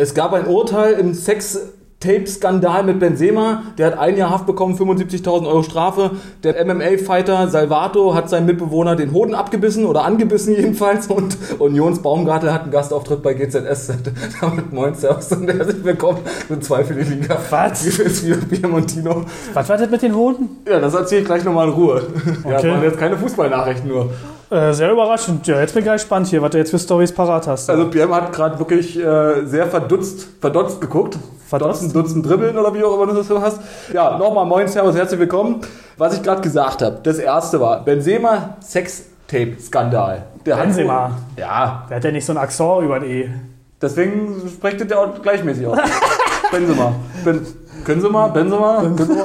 Es gab ein Urteil im Sex Tape-Skandal mit Benzema. Der hat ein Jahr Haft bekommen, 75.000 Euro Strafe. Der MMA-Fighter Salvato hat seinen Mitbewohner den Hoden abgebissen oder angebissen jedenfalls. Und Unions Baumgartel hat einen Gastauftritt bei GZS. Damit moin, servus und herzlich willkommen zu zwei für die Liga. Was? Wie Piemontino? Was war das mit den Hoden? Ja, das erzähle ich gleich nochmal in Ruhe. Ja, Okay. waren jetzt keine Fußballnachrichten nur. Äh, sehr überraschend. Ja, jetzt bin ich ganz gespannt hier, was du jetzt für Stories parat hast. Also PM hat gerade wirklich äh, sehr verdutzt, verdotzt geguckt. Verdotzt? Dutzend, Dutzend dribbeln oder wie auch immer du das so hast. Ja, nochmal moin, servus, herzlich willkommen. Was ich gerade gesagt habe, das erste war Benzema Sextape-Skandal. Der hat- Benzema. Ja, Der hat ja nicht so ein Accent über ein E. deswegen spricht der auch gleichmäßig aus. Benzema. Ben, können Sie mal, Benzema? Können Sie mal,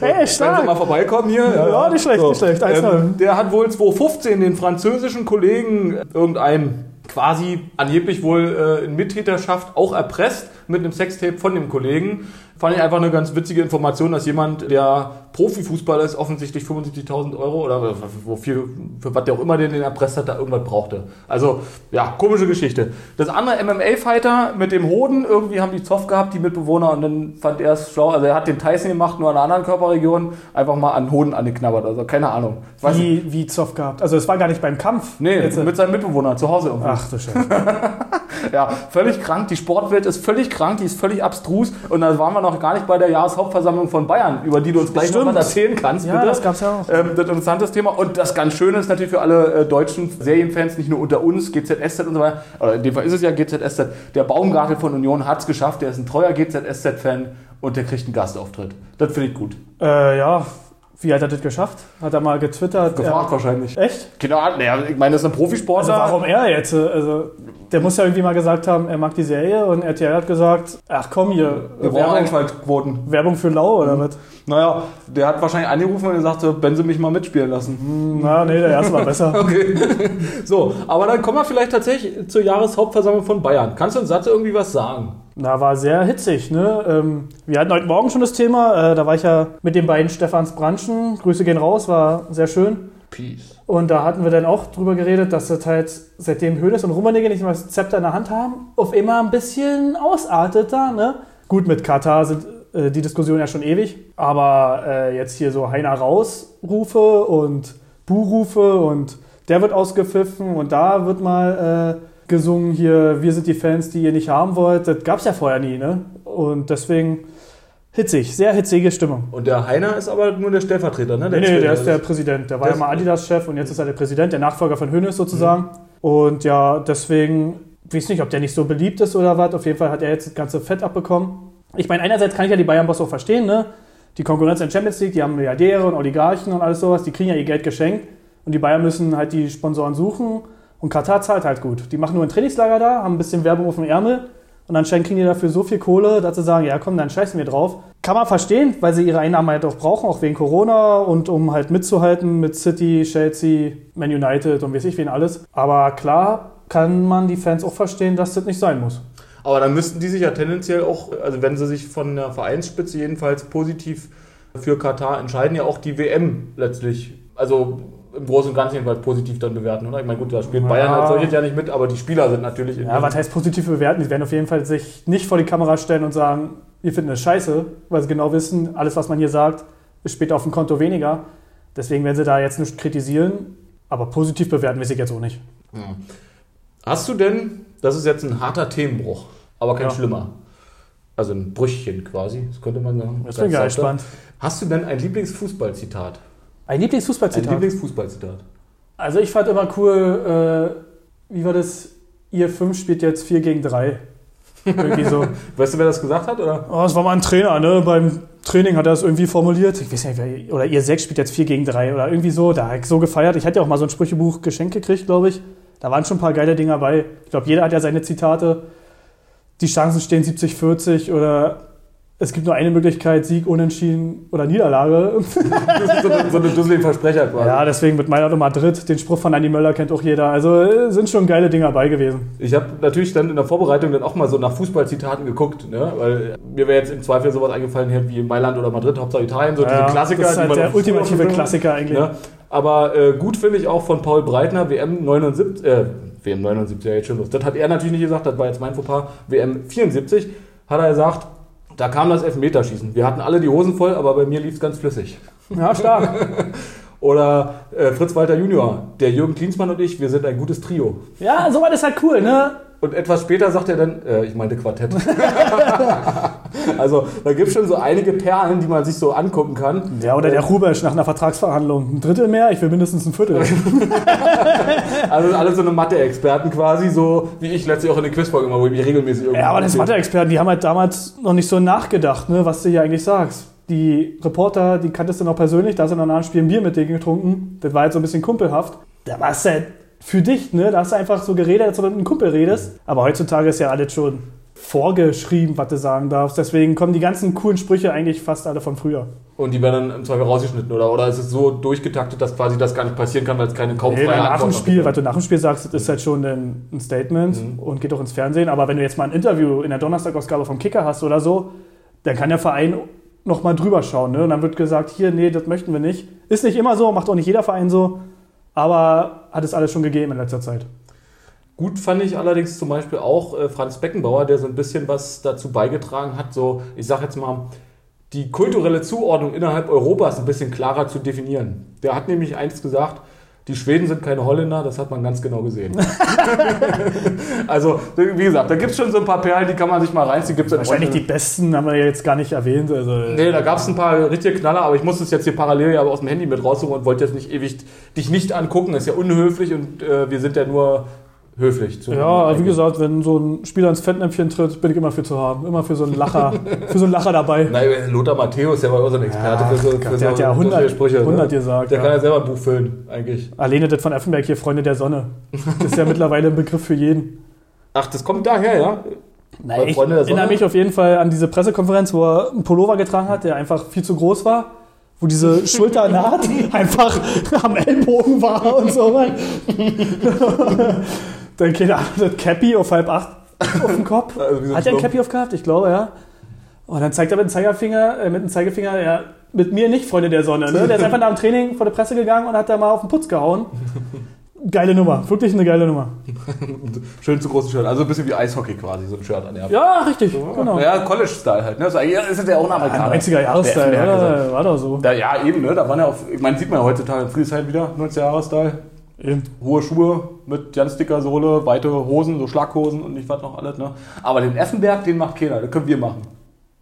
Ey, können Sie mal stark. vorbeikommen hier? Ja, nicht schlecht, nicht schlecht. Ähm, der hat wohl 2015 den französischen Kollegen irgendeinem quasi angeblich wohl äh, in Mittäterschaft auch erpresst mit einem Sextape von dem Kollegen. Fand ich einfach eine ganz witzige Information, dass jemand, der Profifußballer ist, offensichtlich 75.000 Euro oder wofür, für was der auch immer den, den erpresst hat, da irgendwas brauchte. Also, ja, komische Geschichte. Das andere MMA-Fighter mit dem Hoden, irgendwie haben die Zoff gehabt, die Mitbewohner, und dann fand er es schlau. Also, er hat den Tyson gemacht, nur an einer anderen Körperregion, einfach mal an den Hoden angeknabbert. Also, keine Ahnung. Nicht. Wie, wie Zoff gehabt. Also es war gar nicht beim Kampf. Nee, Jetzt, äh, mit seinem Mitbewohner zu Hause irgendwie. Ach du Scheiße. Ja, völlig krank. Die Sportwelt ist völlig krank, die ist völlig abstrus. Und da waren wir noch gar nicht bei der Jahreshauptversammlung von Bayern, über die du uns gleich noch Stimmt. was erzählen kannst. Ja, bitte. das gab's ja auch. Ähm, das ist ein interessantes Thema. Und das ganz Schöne ist natürlich für alle äh, deutschen Serienfans, nicht nur unter uns, GZSZ und so weiter, oder in dem Fall ist es ja GZSZ, der Baumgartel von Union hat es geschafft, der ist ein treuer GZSZ-Fan und der kriegt einen Gastauftritt. Das finde ich gut. Äh, ja, wie hat er das geschafft? Hat er mal getwittert? Gefragt er, wahrscheinlich. Echt? Genau, naja, ich meine, das ist ein Profisportler. Also warum er jetzt? Also der muss ja irgendwie mal gesagt haben, er mag die Serie und RTL hat gesagt, ach komm hier, Wir brauchen Werbung, Einschaltquoten. Werbung für Lau oder was? Naja, der hat wahrscheinlich angerufen und gesagt, wenn sie mich mal mitspielen lassen. Na, nee, der erste war besser. Okay. So, aber dann kommen wir vielleicht tatsächlich zur Jahreshauptversammlung von Bayern. Kannst du uns dazu irgendwie was sagen? Na, war sehr hitzig, ne? Ähm, wir hatten heute Morgen schon das Thema, äh, da war ich ja mit den beiden Stefans Branschen. Grüße gehen raus, war sehr schön. Peace. Und da hatten wir dann auch drüber geredet, dass das halt seitdem Hönes und Rummenigge nicht mehr das Zepter in der Hand haben, auf immer ein bisschen ausartet da, ne? Gut, mit Katar sind äh, die Diskussionen ja schon ewig, aber äh, jetzt hier so Heiner rausrufe und Buhrufe und der wird ausgepfiffen und da wird mal äh, gesungen hier, wir sind die Fans, die ihr nicht haben wollt. Das gab's ja vorher nie, ne? Und deswegen hitzig, sehr hitzige Stimmung. Und der Heiner ist aber nur der Stellvertreter, ne? Nee, nee, der ist der. Präsident. Der war Der ja mal Adidas-Chef und jetzt ist er der Präsident, der Nachfolger von Hönes sozusagen. Und ja, deswegen, ich weiß nicht, ob der nicht so beliebt ist oder was. Auf jeden Fall hat er jetzt das ganze Fett abbekommen. Ich meine, einerseits kann ich ja die Bayern-Boss auch verstehen, ne? Die Konkurrenz in der Champions League, die haben Milliardäre und Oligarchen und alles sowas, die kriegen ja ihr Geld geschenkt. Und die Bayern müssen halt die Sponsoren suchen. Und Katar zahlt halt gut. Die machen nur ein Trainingslager da, haben ein bisschen Werbung auf dem Ärmel. Und anscheinend kriegen die dafür so viel Kohle, dass sie sagen, ja komm, dann scheißen wir drauf. Kann man verstehen, weil sie ihre Einnahmen halt auch brauchen, auch wegen Corona und um halt mitzuhalten mit City, Chelsea, Man United und weiß ich wen alles. Aber klar kann man die Fans auch verstehen, dass das nicht sein muss. Aber dann müssten die sich ja tendenziell auch, also wenn sie sich von der Vereinsspitze jedenfalls positiv für Katar entscheiden, ja auch die WM letztlich, also im Großen und Ganzen jedenfalls positiv dann bewerten, oder? Ich meine, gut, da spielt Ja. Bayern als solches ja nicht mit, aber die Spieler sind natürlich in Ja, was heißt positiv bewerten? Die werden auf jeden Fall sich nicht vor die Kamera stellen und sagen, wir finden das scheiße, weil sie genau wissen, alles, was man hier sagt, ist später auf dem Konto weniger. Deswegen werden sie da jetzt nicht kritisieren, aber positiv bewerten weiß ich jetzt auch nicht. Hast du denn, das ist jetzt ein harter Themenbruch, aber kein Ja. schlimmer. Also ein Brüchchen quasi, das könnte man sagen. Das bin ich ja gespannt. Hast du denn ein Lieblingsfußballzitat? Ein Ein Lieblingsfußballzitat. Lieblingsfußballzitat. Also ich fand immer cool, äh, wie war das? Ihr 5 spielt jetzt 4 gegen 3. Irgendwie so. Weißt du, wer das gesagt hat? Oder? Oh, das war mal ein Trainer, ne? Beim Training hat er das irgendwie formuliert. Ich weiß nicht, wer, oder ihr 6 spielt jetzt 4 gegen 3 oder irgendwie so. Da hat ich so gefeiert. Ich hatte ja auch mal so ein Sprüchebuch geschenkt gekriegt, glaube ich. Da waren schon ein paar geile Dinger bei. Ich glaube, jeder hat ja seine Zitate. Die Chancen stehen 70-40 oder es gibt nur eine Möglichkeit, Sieg, Unentschieden oder Niederlage. Das ist so eine, so eine dusseligen Versprecher quasi. Ja, deswegen mit Mailand und Madrid. Den Spruch von Andy Möller kennt auch jeder. Also äh, sind schon geile Dinger bei gewesen. Ich habe natürlich dann in der Vorbereitung dann auch mal so nach Fußballzitaten geguckt, ne? weil mir wäre jetzt im Zweifel sowas eingefallen hier wie Mailand oder Madrid, Hauptsache Italien, so Ja, diese Klassiker. Das ist die halt man der ultimative Klassiker eigentlich. Ne? Aber äh, gut finde ich auch von Paul Breitner, WM 79, äh, WM 79 ja jetzt schon los. Das hat er natürlich nicht gesagt, das war jetzt mein Fauxpas. WM 74 hat er gesagt, da kam das Elfmeterschießen. Wir hatten alle die Hosen voll, aber bei mir lief es ganz flüssig. Ja, stark. Oder äh, Fritz Walter Junior, der Jürgen Klinsmann und ich, wir sind ein gutes Trio. ja, sowas ist halt cool, ne? Und etwas später sagt er dann, äh, ich meinte Quartett. also da gibt es schon so einige Perlen, die man sich so angucken kann. Ja, oder der Rubesch nach einer Vertragsverhandlung. Ein Drittel mehr, ich will mindestens ein Viertel. Also alle so eine Mathe-Experten quasi, so wie ich letztlich auch in den Quizfolgen immer, wo ich mich regelmäßig irgendwie. Ja, aber das Mathe-Experten, die haben halt damals noch nicht so nachgedacht, ne, was du hier eigentlich sagst. Die Reporter, die kanntest du noch persönlich, da hast du noch nach dem Spiel ein Bier mit denen getrunken. Das war halt so ein bisschen kumpelhaft. Da war es halt für dich, ne? Da hast du einfach so geredet, als ob du mit einem Kumpel redest. Aber heutzutage ist ja alles schon vorgeschrieben, was du sagen darfst. Deswegen kommen die ganzen coolen Sprüche eigentlich fast alle von früher. Und die werden dann im Zweifel rausgeschnitten, oder? Oder ist es so durchgetaktet, dass quasi das gar nicht passieren kann, weil es keine Nee, kaumfreie nach dem Spiel, was du nach dem Spiel sagst, das ist halt schon ein, Statement und geht auch ins Fernsehen. Aber wenn du jetzt mal ein Interview in der Donnerstagausgabe vom Kicker hast oder so, dann kann der Verein noch mal drüber schauen. Ne? Und dann wird gesagt, hier, nee, das möchten wir nicht. Ist nicht immer so, macht auch nicht jeder Verein so. Aber hat es alles schon gegeben in letzter Zeit. Gut fand ich allerdings zum Beispiel auch äh, Franz Beckenbauer, der so ein bisschen was dazu beigetragen hat, so, ich sag jetzt mal, die kulturelle Zuordnung innerhalb Europas ein bisschen klarer zu definieren. Der hat nämlich eins gesagt, die Schweden sind keine Holländer, das hat man ganz genau gesehen. also, wie gesagt, da gibt es schon so ein paar Perlen, die kann man sich mal reinziehen. Gibt's in Wahrscheinlich die besten haben wir ja jetzt gar nicht erwähnt. Also, Nee, da gab es ein paar richtige Knaller, aber ich muss es jetzt hier parallel ja aus dem Handy mit raussuchen und wollte jetzt nicht ewig dich nicht angucken. Das ist ja unhöflich und äh, wir sind ja nur höflich. zu- ja, wie gesagt, wenn so ein Spieler ins Fettnäpfchen tritt, bin ich immer für zu haben. Immer für so einen Lacher, für so einen Lacher dabei. Nein, Lothar Matthäus, der war auch so ein Experte für so, für der so hat ja lustige 100, Sprüche. 100 ne? gesagt. Der ja. kann ja selber ein Buch füllen, eigentlich. Alleine das von Effenberg hier, Freunde der Sonne. Das ist ja mittlerweile ein Begriff für jeden. Ach, das kommt daher, ja? Nein, ich erinnere mich auf jeden Fall an diese Pressekonferenz, wo er einen Pullover getragen hat, der einfach viel zu groß war. Wo diese Schulternaht einfach am Ellbogen war und so. Dann keine Ahnung, das Cappy auf halb acht auf dem Kopf. Also so Hat er ein. Cappy aufgehabt? Ich glaube, ja. Und dann zeigt er mit dem Zeigefinger, äh, mit dem Zeigefinger, ja, mit mir nicht, Freunde der Sonne. Ne? Der ist einfach nach dem Training vor der Presse gegangen und hat da mal auf den Putz gehauen. Geile Nummer, wirklich eine geile Nummer. Schön zu großen Shirt. Also ein bisschen wie Eishockey quasi, so ein Shirt an der Ja, richtig, genau. Ja, College-Style halt. Ne? Das ist ja auch ein Amerikaner. 90er-Jahres-Style, Effenberg gesagt. oder? War doch so. Da, ja, eben, ne? Da waren ja auch, ich meine, sieht man ja heutzutage in Friedrichshain wieder, 90er-Jahre-Style. Eben. Hohe Schuhe mit ganz dicker Sohle, weite Hosen, so Schlaghosen und nicht was noch alles, ne? Aber den Effenberg, den macht keiner, den können wir machen.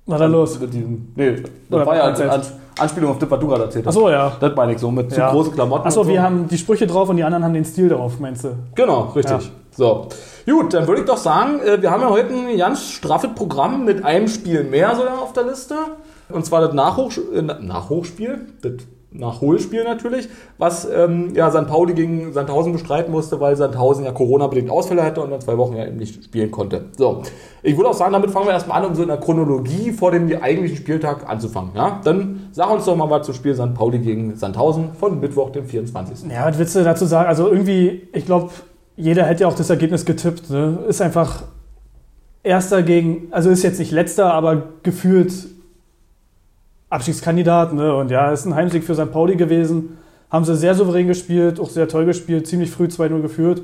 Na dann los. Mit diesem, nee, das Oder war ja eine An Anspielung auf das, was du gerade erzählt hast. Achso, ja. Das meine ich so, mit Ja. zu großen Klamotten. Achso, so. wir haben die Sprüche drauf und die anderen haben den Stil drauf, meinst du? Genau, richtig. Ja. So. Gut, dann würde ich doch sagen, äh, wir haben ja heute ein ganz straffes Programm mit einem Spiel mehr sogar auf der Liste. Und zwar das Nachhoch äh, Nachhochspiel, das Nachholspiel natürlich, was ähm, ja St. Pauli gegen Sandhausen bestreiten musste, weil Sandhausen ja Corona-bedingt Ausfälle hatte und dann zwei Wochen ja eben nicht spielen konnte. So, ich würde auch sagen, damit fangen wir erstmal an, um so in der Chronologie vor dem eigentlichen Spieltag anzufangen. Ja? Dann sag uns doch mal was zum Spiel St. Pauli gegen Sandhausen von Mittwoch, dem 24. Ja, was willst du dazu sagen? Also irgendwie, ich glaube, jeder hätte ja auch das Ergebnis getippt. Ne? Ist einfach erster gegen, also ist jetzt nicht letzter, aber gefühlt Abstiegskandidat. Ne? Und ja, ist ein Heimsieg für St. Pauli gewesen. Haben sie sehr souverän gespielt, auch sehr toll gespielt, ziemlich früh 2-0 geführt.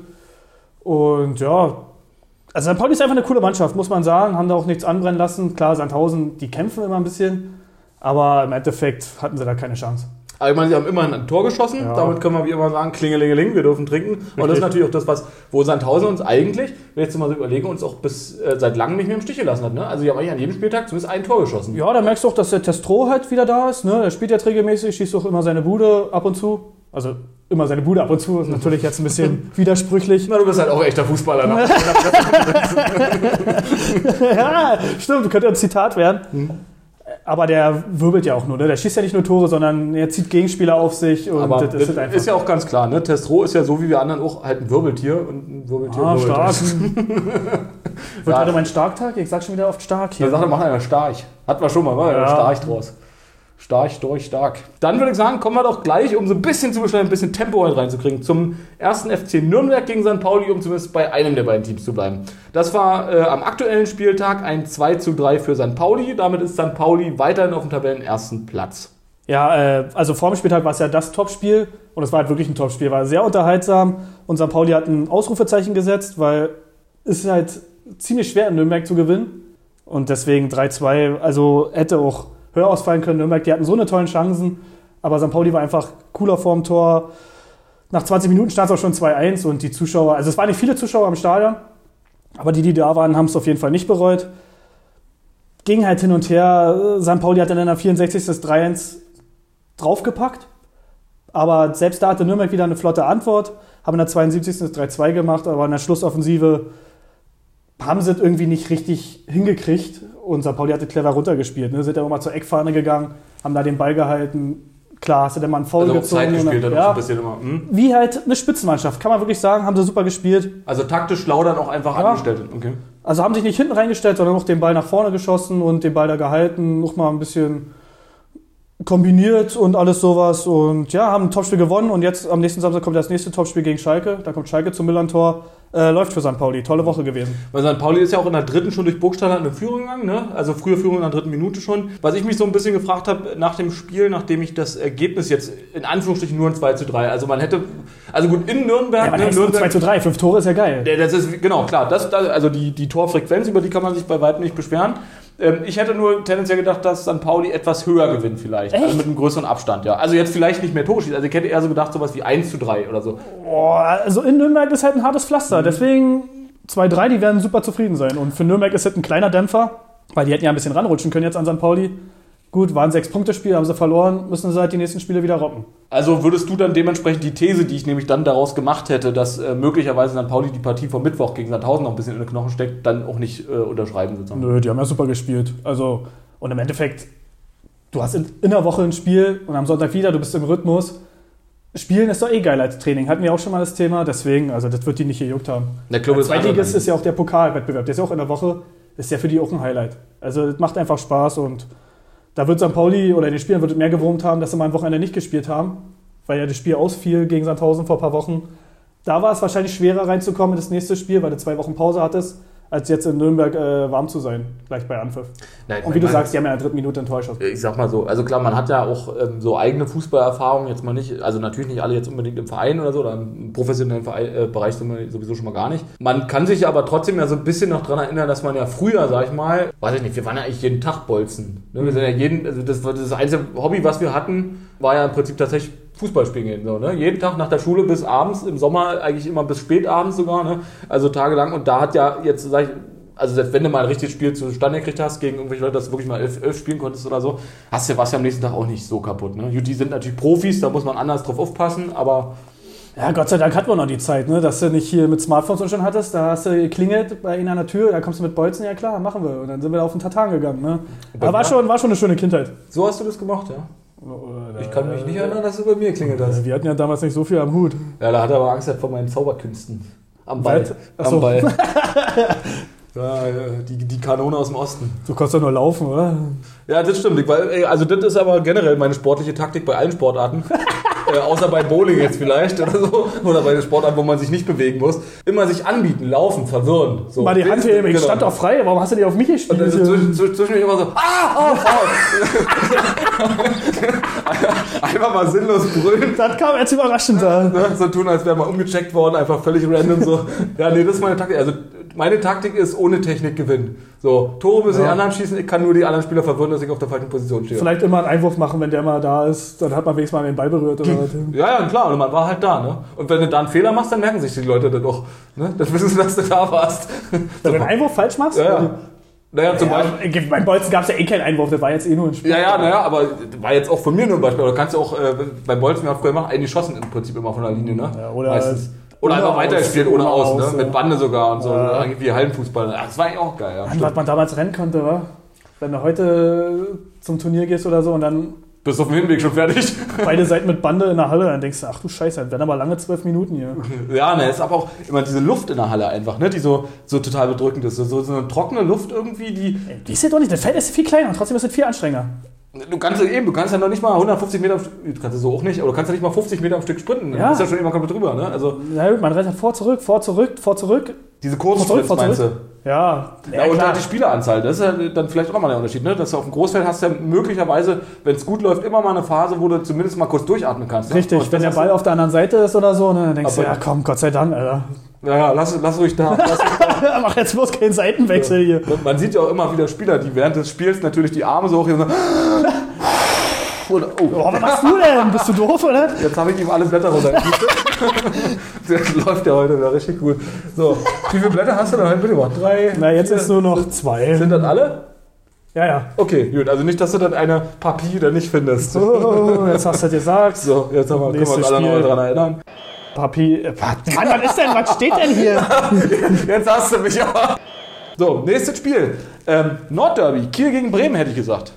Und ja, also St. Pauli ist einfach eine coole Mannschaft, muss man sagen. Haben da auch nichts anbrennen lassen. Klar, Sandhausen, die kämpfen immer ein bisschen. Aber im Endeffekt hatten sie da keine Chance. Aber ich meine, sie haben immerhin ein Tor geschossen. Ja. Damit können wir wie immer sagen, klingelingeling, wir dürfen trinken. Und das ist Richtig. natürlich auch das, was, wo Sandhausen uns eigentlich, wenn ich jetzt mal so überlege, uns auch bis äh, seit langem nicht mehr im Stich gelassen hat. Ne? Also sie haben eigentlich an jedem Spieltag zumindest ein Tor geschossen. Ja, da merkst du auch, dass der Testro halt wieder da ist. Ne? Der spielt jetzt regelmäßig, schießt auch immer seine Bude ab und zu. Also immer seine Bude ab und zu. Ist natürlich jetzt ein bisschen widersprüchlich. Na, du bist halt auch echter Fußballer. Ne? ja, stimmt, könnte ein Zitat werden. Hm. Aber der wirbelt ja auch nur. Ne? Der schießt ja nicht nur Tore, sondern er zieht Gegenspieler auf sich. Und Aber das das ist halt einfach. ist ja auch ganz klar. Ne? Testro ist ja so wie wir anderen auch halt ein Wirbeltier. Und ein Wirbeltier ah, wirbelt. stark. Wird Ja. heute mein Starktag? Ich sag schon wieder oft stark Da hier. sagt er, mach einer Starch. Hatten wir schon mal, war ja. Ja. Starch draus. Starch, durch, stark. Dann würde ich sagen, kommen wir doch gleich, um so ein bisschen zu beschleunigen, ein bisschen Tempo halt reinzukriegen, zum ersten FC Nürnberg gegen St. Pauli, um zumindest bei einem der beiden Teams zu bleiben. Das war äh, am aktuellen Spieltag ein 2 zu 3 für St. Pauli. Damit ist St. Pauli weiterhin auf dem Tabellenersten Platz. Ja, äh, also vor dem Spieltag war es ja das Topspiel und es war halt wirklich ein Topspiel, war sehr unterhaltsam und St. Pauli hat ein Ausrufezeichen gesetzt, weil es ist halt ziemlich schwer in Nürnberg zu gewinnen und deswegen 3-2, also hätte auch höher ausfallen können. Nürnberg, die hatten so eine tollen Chancen, aber St. Pauli war einfach cooler vorm Tor. Nach 20 Minuten stand es auch schon 2-1 und die Zuschauer, also es waren nicht viele Zuschauer im Stadion, aber die, die da waren, haben es auf jeden Fall nicht bereut. Ging halt hin und her. St. Pauli hat dann in der 64. das 3-1 draufgepackt. Aber selbst da hatte Nürnberg wieder eine flotte Antwort, haben in der 72. das 3-2 gemacht, aber in der Schlussoffensive haben sie es irgendwie nicht richtig hingekriegt. Und St. Pauli hatte clever runtergespielt. Ne? Sind ja immer mal zur Eckfahne gegangen, haben da den Ball gehalten. Klar, hast du dann mal einen Foul Also gezogen. Zeit und gespielt dann, ja, so immer. Hm? wie halt eine Spitzenmannschaft, kann man wirklich sagen, haben sie super gespielt. Also taktisch schlau dann auch einfach Ja. angestellt. Okay. Also haben sich nicht hinten reingestellt, sondern auch den Ball nach vorne geschossen und den Ball da gehalten, noch mal ein bisschen kombiniert und alles sowas. Und ja, haben ein Topspiel gewonnen und jetzt am nächsten Samstag kommt das nächste Topspiel gegen Schalke. Da kommt Schalke zum Millern-Tor. Äh, läuft für St. Pauli. Tolle Woche gewesen. Weil St. Pauli ist ja auch in der dritten schon durch Burgstaller eine Führung gegangen, ne? Also frühe Führung in der dritten Minute schon. Was ich mich so ein bisschen gefragt habe nach dem Spiel, nachdem ich das Ergebnis jetzt in Anführungsstrichen nur ein 2 zu 3, also man hätte, also gut, in Nürnberg, Ja, man ne, nur 2 zu 3. Fünf Tore ist ja geil. Das ist, genau, klar. Das, das, also die, die Torfrequenz, über die kann man sich bei weitem nicht beschweren. Ähm, ich hätte nur tendenziell gedacht, dass St. Pauli etwas höher gewinnt vielleicht. Echt? Also mit einem größeren Abstand, ja. Also jetzt vielleicht nicht mehr Tore schießt. Also ich hätte eher so gedacht, sowas wie 1 zu 3 oder so. Boah, also in Nürnberg ist halt ein hartes Pflaster. Deswegen 2-3, die werden super zufrieden sein. Und für Nürnberg ist halt ein kleiner Dämpfer, weil die hätten ja ein bisschen ranrutschen können jetzt an St. Pauli. Gut, war ein Sechs-Punkte-Spiel, haben sie verloren, müssen sie halt die nächsten Spiele wieder rocken. Also würdest du dann dementsprechend die These, die ich nämlich dann daraus gemacht hätte, dass äh, möglicherweise St. Pauli die Partie vom Mittwoch gegen Sandhausen noch ein bisschen in den Knochen steckt, dann auch nicht äh, unterschreiben sozusagen? Nö, die haben ja super gespielt. Also, und im Endeffekt, du hast in, in der Woche ein Spiel und am Sonntag wieder, du bist im Rhythmus. Spielen ist doch eh geil als Training. Hatten wir auch schon mal das Thema, deswegen, also das wird die nicht gejuckt haben. Der Club ist Zweitligist anders. ist ja auch der Pokalwettbewerb, der ist ja auch in der Woche, ist ja für die auch ein Highlight. Also das macht einfach Spaß und da wird St. Pauli oder den Spielern wird mehr gewurmt haben, dass sie mal am Wochenende nicht gespielt haben, weil ja das Spiel ausfiel gegen Sandhausen vor ein paar Wochen. Da war es wahrscheinlich schwerer reinzukommen in das nächste Spiel, weil du zwei Wochen Pause hattest, als jetzt in Nürnberg äh, warm zu sein, gleich bei Anpfiff. Nein, Und wie du sagst, die haben ja in der dritten Minute einen Täuscher. ich sag mal so, also klar, man hat ja auch ähm, so eigene Fußballerfahrungen, jetzt mal nicht, also natürlich nicht alle jetzt unbedingt im Verein oder so, oder im professionellen Verein, äh, Bereich sowieso schon mal gar nicht. Man kann sich aber trotzdem ja so ein bisschen noch dran erinnern, dass man ja früher, sag ich mal, weiß ich nicht, wir waren ja eigentlich jeden Tag Bolzen. Ne? Wir sind ja jeden, also das war das einzige Hobby, was wir hatten, war ja im Prinzip tatsächlich Fußball spielen gehen. So, ne? Jeden Tag nach der Schule bis abends, im Sommer eigentlich immer bis spät abends sogar, ne? also tagelang. Und da hat ja jetzt, sag ich, also selbst wenn du mal ein richtiges Spiel zustande gekriegt hast, gegen irgendwelche Leute, dass du wirklich mal elf, elf spielen konntest oder so, hast du, warst du am nächsten Tag auch nicht so kaputt. Ne? Die sind natürlich Profis, da muss man anders drauf aufpassen, aber Ja, Gott sei Dank hatten wir noch die Zeit, ne? dass du nicht hier mit Smartphones und schon hattest. Da hast du geklingelt bei ihnen an der Tür, da kommst du mit Bolzen, ja klar, machen wir. Und dann sind wir auf den Tatan gegangen. Ne? Aber war schon, war schon eine schöne Kindheit. so hast du das gemacht, ja? Ich kann mich nicht erinnern, dass du bei mir klingelt hast. Wir hatten ja damals nicht so viel am Hut. Ja, da hat er aber Angst vor meinen Zauberkünsten. Am Ball. Was? Ach so. Am Ball. ja, die, die Kanone aus dem Osten. Du konntest doch nur laufen, oder? Ja, das stimmt. Ich, weil, also das ist aber generell meine sportliche Taktik bei allen Sportarten. äh, außer bei Bowling jetzt vielleicht oder so. Oder bei den Sportarten, wo man sich nicht bewegen muss. Immer sich anbieten, laufen, verwirren. So. Mal die Hand heben, ich genau. stand doch frei, warum hast du die auf mich Und gespielt? dann zwischen, zwischen- zwischendurch immer so, ah, oh, faul. Einfach mal sinnlos brüllen. das kam jetzt überraschend da. Ne? So tun, als wäre mal umgecheckt worden, einfach völlig random so. Ja, nee, das ist meine Taktik. Also meine Taktik ist ohne Technik gewinnen. So, Tore müssen die Ja. anderen schießen, ich kann nur die anderen Spieler verwirren, dass ich auf der falschen Position stehe. Vielleicht immer einen Einwurf machen, wenn der mal da ist. Dann hat man wenigstens mal den Ball berührt oder was. Ja, ja, klar, und man war halt da, ne? Und wenn du da einen Fehler machst, dann merken sich die Leute das doch. Ne? Dann wissen sie, dass du da warst. Wenn du einen Einwurf falsch machst? Ja, ja. Naja, zum Beispiel. Ja, beim Bolzen gab es ja eh keinen Einwurf, das war jetzt eh nur ein Spiel. Ja, ja, naja, aber war jetzt auch von mir nur ein Beispiel. Oder kannst du auch äh, beim Bolzen, wir haben früher gemacht, eingeschossen im Prinzip immer von der Linie, ne? Ja, oder- Meistens. Oder einfach weitergespielt ohne aus, aus, ne? ja. Mit Bande sogar und so. Ja. Eigentlich wie Hallenfußball. Ja, Das war eigentlich auch geil, ja. Mann, was man damals rennen konnte, wa? Wenn du heute zum Turnier gehst oder so und dann Bist auf dem Hinweg schon fertig? beide Seiten mit Bande in der Halle, dann denkst du, ach du Scheiße, das werden aber lange zwölf Minuten hier. Ja, ne, ist aber auch immer diese Luft in der Halle einfach, ne? Die so, so total bedrückend ist. So, so eine trockene Luft irgendwie, die. Die ist ja doch nicht, das Feld ist viel kleiner trotzdem ist es viel anstrengender. Du kannst ja eben, du kannst ja noch nicht mal 150 Meter, du kannst so auch nicht, aber du kannst ja nicht mal 50 Meter am Stück sprinten. Ja. Du bist ja schon immer komplett drüber, ne? Also Na gut, man rennt halt vor, zurück, vor, zurück, vor, zurück. diese Vor, zurück, vor, zurück. Ja, Ja, und halt die Spieleranzahl, das ist ja dann vielleicht auch mal der Unterschied, ne? Dass du auf dem Großfeld hast ja möglicherweise, wenn es gut läuft, immer mal eine Phase, wo du zumindest mal kurz durchatmen kannst. Ne? Richtig, Und wenn der Ball auf der anderen Seite ist oder so, ne, dann denkst du, Aber- ja komm, Gott sei Dank, Alter. Ja, ja, lass, lass ruhig da. Lass ruhig da. Mach jetzt bloß keinen Seitenwechsel hier. Man sieht ja auch immer wieder Spieler, die während des Spiels natürlich die Arme so hoch und so. Oder, oh, Oh, was machst du denn? Bist du doof, oder? jetzt habe ich ihm alle Blätter runtergekippt. Das läuft ja heute wieder richtig gut. So, wie viele Blätter hast du denn heute mitgebracht? Drei? Na, jetzt vier? ist nur noch zwei. Sind das alle? Ja, ja. Okay, gut. Also nicht, dass du dann eine Papier da nicht findest. Oh, jetzt hast du gesagt. So, jetzt haben wir, können wir uns alle noch Spiel. daran erinnern. Papi. äh, Mann, was ist denn? Was steht denn hier? Jetzt hast du mich aber. So, nächstes Spiel. Ähm, Nordderby. Kiel gegen Bremen, hätte ich gesagt.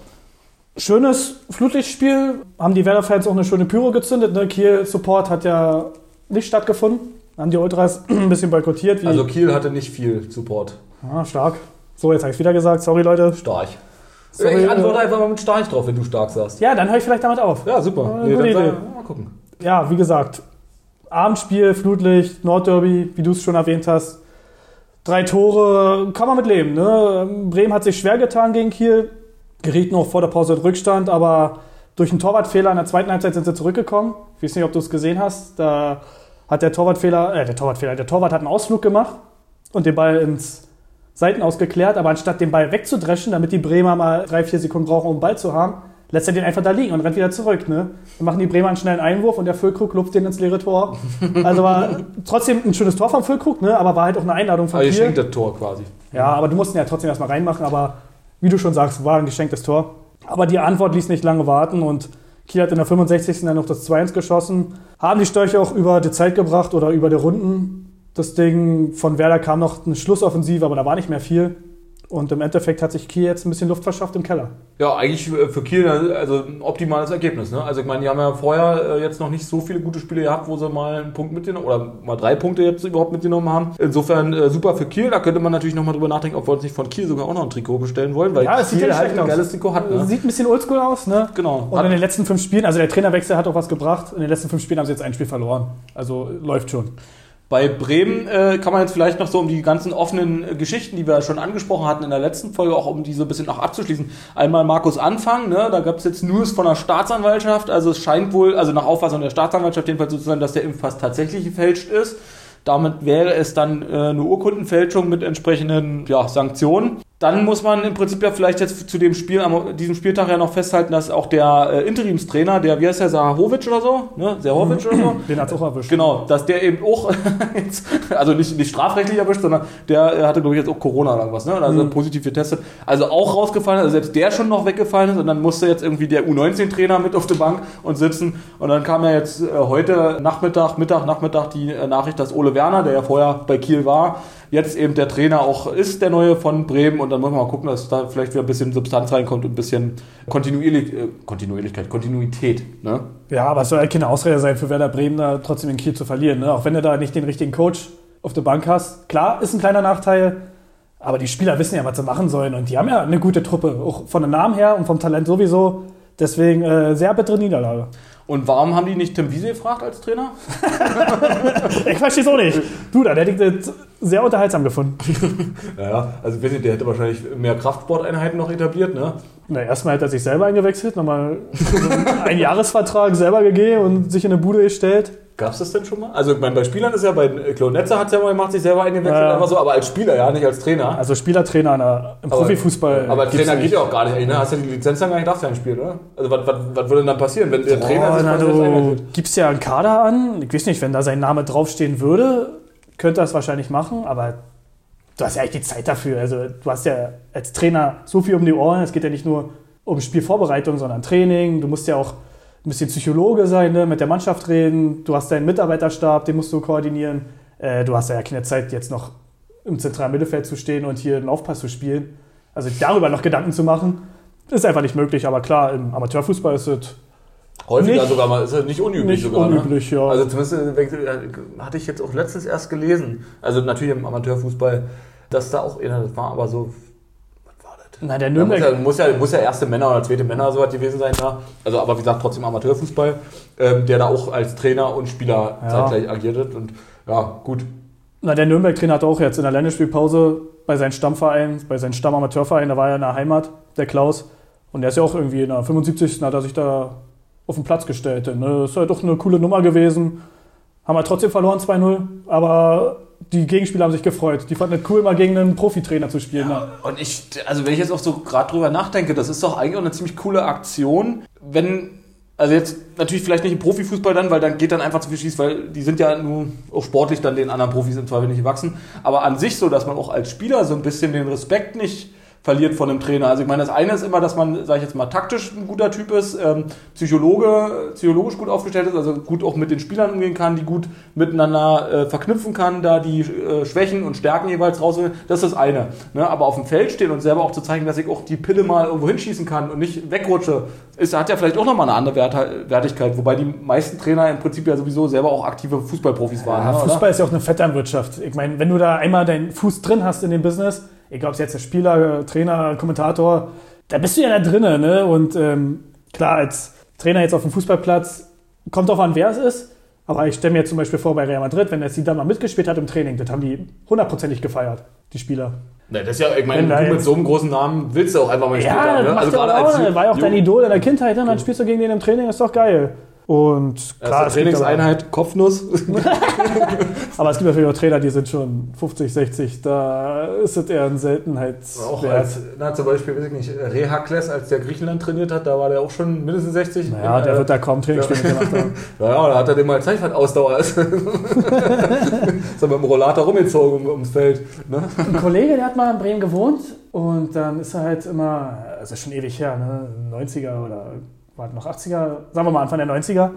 Schönes Flutlichtspiel. Haben die Werder-Fans auch eine schöne Pyro gezündet. Ne? Kiel-Support hat ja nicht stattgefunden. Haben die Ultras ein bisschen boykottiert. Also Kiel hatte nicht viel Support. ah, stark. So, jetzt habe ich wieder gesagt. Sorry, Leute. Stark. Sorry, ich antworte äh, einfach mal mit stark drauf, wenn du stark sagst. Ja, dann höre ich vielleicht damit auf. Ja, super. Äh, gute dann Idee. sag- mal gucken. ja, wie gesagt, Abendspiel, Flutlicht, Nordderby, wie du es schon erwähnt hast. Drei Tore, kann man mit leben. Ne? Bremen hat sich schwer getan gegen Kiel, geriet noch vor der Pause in Rückstand, aber durch einen Torwartfehler in der zweiten Halbzeit sind sie zurückgekommen. Ich weiß nicht, ob du es gesehen hast. Da hat der Torwartfehler, äh, der Torwartfehler, der Torwart hat einen Ausflug gemacht und den Ball ins Seitenaus geklärt, aber anstatt den Ball wegzudreschen, damit die Bremer mal drei, vier Sekunden brauchen, um den Ball zu haben, lässt er den einfach da liegen und rennt wieder zurück. Ne? Dann machen die Bremer einen schnellen Einwurf und der Füllkrug lupft den ins leere Tor. Also war trotzdem ein schönes Tor vom Füllkrug, ne? aber war halt auch eine Einladung von Also Kiel. schenke das Tor quasi. Ja, aber du musst ihn ja trotzdem erstmal reinmachen, aber wie du schon sagst, war ein geschenktes Tor. Aber die Antwort ließ nicht lange warten und Kiel hat in der 65. dann noch das 2-1 geschossen. Haben die Störche auch über die Zeit gebracht oder über die Runden. Das Ding von Werder kam noch eine Schlussoffensive, aber da war nicht mehr viel. Und im Endeffekt hat sich Kiel jetzt ein bisschen Luft verschafft im Keller. Ja, eigentlich äh, für Kiel also ein optimales Ergebnis. Ne? Also ich meine, die haben ja vorher äh, jetzt noch nicht so viele gute Spiele gehabt, wo sie mal einen Punkt mitgenommen oder mal drei Punkte jetzt überhaupt mitgenommen haben. Insofern äh, super für Kiel. Da könnte man natürlich nochmal drüber nachdenken, ob wir uns nicht von Kiel sogar auch noch ein Trikot bestellen wollen, weil Ja, es sieht Kiel ja halt ein geiles Trikot hat. Ne? Sieht ein bisschen oldschool aus, ne? Genau. Und in den letzten fünf Spielen, also der Trainerwechsel hat auch was gebracht. In den letzten fünf Spielen haben sie jetzt ein Spiel verloren. Also läuft schon. Bei Bremen äh, kann man jetzt vielleicht noch so um die ganzen offenen äh, Geschichten, die wir schon angesprochen hatten in der letzten Folge, auch um die so ein bisschen auch abzuschließen. Einmal Markus Anfang, ne? da gab es jetzt News von der Staatsanwaltschaft. Also es scheint wohl, also nach Auffassung der Staatsanwaltschaft jedenfalls so zu sein, dass der Impfpass tatsächlich gefälscht ist. Damit wäre es dann äh, eine Urkundenfälschung mit entsprechenden ja, Sanktionen. Dann muss man im Prinzip ja vielleicht jetzt zu dem Spiel, am diesem Spieltag ja noch festhalten, dass auch der äh, Interimstrainer, der, wie heißt der, Sahovic oder so? Ne? Sahovic oder so? Den hat es auch erwischt. Genau, dass der eben auch, jetzt, also nicht, nicht strafrechtlich erwischt, sondern der äh, hatte, glaube ich, jetzt auch Corona oder irgendwas, ne? Also Mhm. positiv getestet. Also auch rausgefallen, also selbst der schon noch weggefallen ist und dann musste jetzt irgendwie der U19-Trainer mit auf der Bank und sitzen. Und dann kam ja jetzt äh, heute Nachmittag, Mittag, Nachmittag die äh, Nachricht, dass Ole Werner, der ja vorher bei Kiel war, jetzt eben der Trainer auch ist, der neue von Bremen. Und dann muss man mal gucken, dass da vielleicht wieder ein bisschen Substanz reinkommt und ein bisschen Kontinuierlich, äh, Kontinuierlichkeit, Kontinuität, ne? Ja, aber es soll ja keine Ausrede sein für Werder Bremen, da trotzdem in Kiel zu verlieren. Ne? Auch wenn du da nicht den richtigen Coach auf der Bank hast. Klar, ist ein kleiner Nachteil, aber die Spieler wissen ja, was sie machen sollen. Und die haben ja eine gute Truppe, auch von den Namen her und vom Talent sowieso. Deswegen äh, sehr bittere Niederlage. Und warum haben die nicht Tim Wiese gefragt als Trainer? Ich verstehe es auch nicht. Du, da hätte ich das sehr unterhaltsam gefunden. Ja, also ich weiß nicht, der hätte wahrscheinlich mehr Kraftsporteinheiten noch etabliert, ne? Na, erstmal hat er sich selber eingewechselt, nochmal einen Jahresvertrag selber gegeben und sich in eine Bude gestellt. Gab's das denn schon mal? Also ich meine, bei Spielern ist ja, bei Klonetzer hat es ja mal gemacht, sich selber eingewechselt, Ja. einfach so, aber als Spieler, ja, nicht als Trainer. Also Spielertrainer der, im Profifußball. Aber Trainer nicht. geht ja auch gar nicht, ne? Hast ja die Lizenz dann gar nicht, ja nicht spielen, oder? Also was, was, was würde denn dann passieren, wenn der Trainer Boah, sich na, du gibst ja einen Kader an. Ich weiß nicht, wenn da sein Name draufstehen würde, könnte er es wahrscheinlich machen, aber du hast ja echt die Zeit dafür. Also du hast ja als Trainer so viel um die Ohren. Es geht ja nicht nur um Spielvorbereitung, sondern Training. Du musst ja auch ein bisschen Psychologe sein, ne? mit der Mannschaft reden. Du hast deinen Mitarbeiterstab, den musst du koordinieren. Äh, du hast ja keine Zeit, jetzt noch im zentralen Mittelfeld zu stehen und hier einen Aufpass zu spielen. Also darüber noch Gedanken zu machen, ist einfach nicht möglich. Aber klar, im Amateurfußball ist es Häufiger nicht- sogar mal, ist ja nicht unüblich nicht sogar, unüblich, ne? ja. Also zumindest äh, hatte ich jetzt auch letztens erst gelesen, also natürlich im Amateurfußball, dass da auch, das war aber so? Na, der Da muss, Nürnberg. ja, muss, ja, muss ja erste Männer oder zweite Männer so was gewesen sein da. Also, aber wie gesagt, trotzdem Amateurfußball, ähm, der da auch als Trainer und Spieler Ja. zeitgleich agiert hat. Und ja, gut. Na, der Nürnberg-Trainer hat auch jetzt in der Länderspielpause bei seinem Stammverein, bei seinem Stammamateurverein, da war er in der Heimat, der Klaus. Und der ist ja auch irgendwie in der 75. hat er sich da auf den Platz gestellt. Ne? Das ist halt doch eine coole Nummer gewesen. Haben wir trotzdem verloren 2-0, aber die Gegenspieler haben sich gefreut. Die fanden es cool, mal gegen einen Profitrainer zu spielen. Ja, und ich, also wenn ich jetzt auch so gerade drüber nachdenke, das ist doch eigentlich auch eine ziemlich coole Aktion, wenn also jetzt natürlich vielleicht nicht im Profifußball dann, weil dann geht dann einfach zu viel Schieß, weil die sind ja nur auch sportlich dann den anderen Profis im Zweifel nicht gewachsen. Aber an sich so, dass man auch als Spieler so ein bisschen den Respekt nicht verliert von einem Trainer. Also ich meine, das eine ist immer, dass man, sage ich jetzt mal, taktisch ein guter Typ ist, ähm, Psychologe, psychologisch gut aufgestellt ist, also gut auch mit den Spielern umgehen kann, die gut miteinander äh, verknüpfen kann, da die äh, Schwächen und Stärken jeweils rausholen. Das ist das eine. Ne? Aber auf dem Feld stehen und selber auch zu zeigen, dass ich auch die Pille mal irgendwo hinschießen kann und nicht wegrutsche, ist, hat ja vielleicht auch nochmal eine andere Wert Wertigkeit, wobei die meisten Trainer im Prinzip ja sowieso selber auch aktive Fußballprofis waren. Ja, ne, Fußball oder? ist ja auch eine Vetternwirtschaft. Ich meine, wenn du da einmal deinen Fuß drin hast in dem Business, egal ob es jetzt der Spieler, Trainer, Kommentator, da bist du ja da drinnen. Ne? Und ähm, klar, als Trainer jetzt auf dem Fußballplatz, kommt drauf an, wer es ist. Aber ich stelle mir jetzt zum Beispiel vor bei Real Madrid, wenn er sie dann mal mitgespielt hat im Training, das haben die hundertprozentig gefeiert, die Spieler. Na, das ist ja, ich meine, du mit so einem großen Namen willst du auch einfach mal spielen. Ja, ne? also gerade als auch, war ja auch dein Idol in der Kindheit, ne? dann spielst du gegen den im Training, ist doch geil. Und klar, also Trainingseinheit Kopfnuss. aber es gibt natürlich auch Trainer, die sind schon 50, 60. Da ist es eher ein Seltenheitswert. Auch als, na, zum Beispiel, weiß ich nicht, Rehakles, als der Griechenland trainiert hat, da war der auch schon mindestens 60. Naja, der äh, wird da kaum Trainingsspiele gemacht haben. Naja, da hat er den mal Zeitfahrtausdauer. ist er mit dem Rollator rumgezogen ums Feld. Ne? Ein Kollege, der hat mal in Bremen gewohnt und dann ist er halt immer, ist schon ewig her, ne? 90er oder war noch 80er, sagen wir mal Anfang der 90er.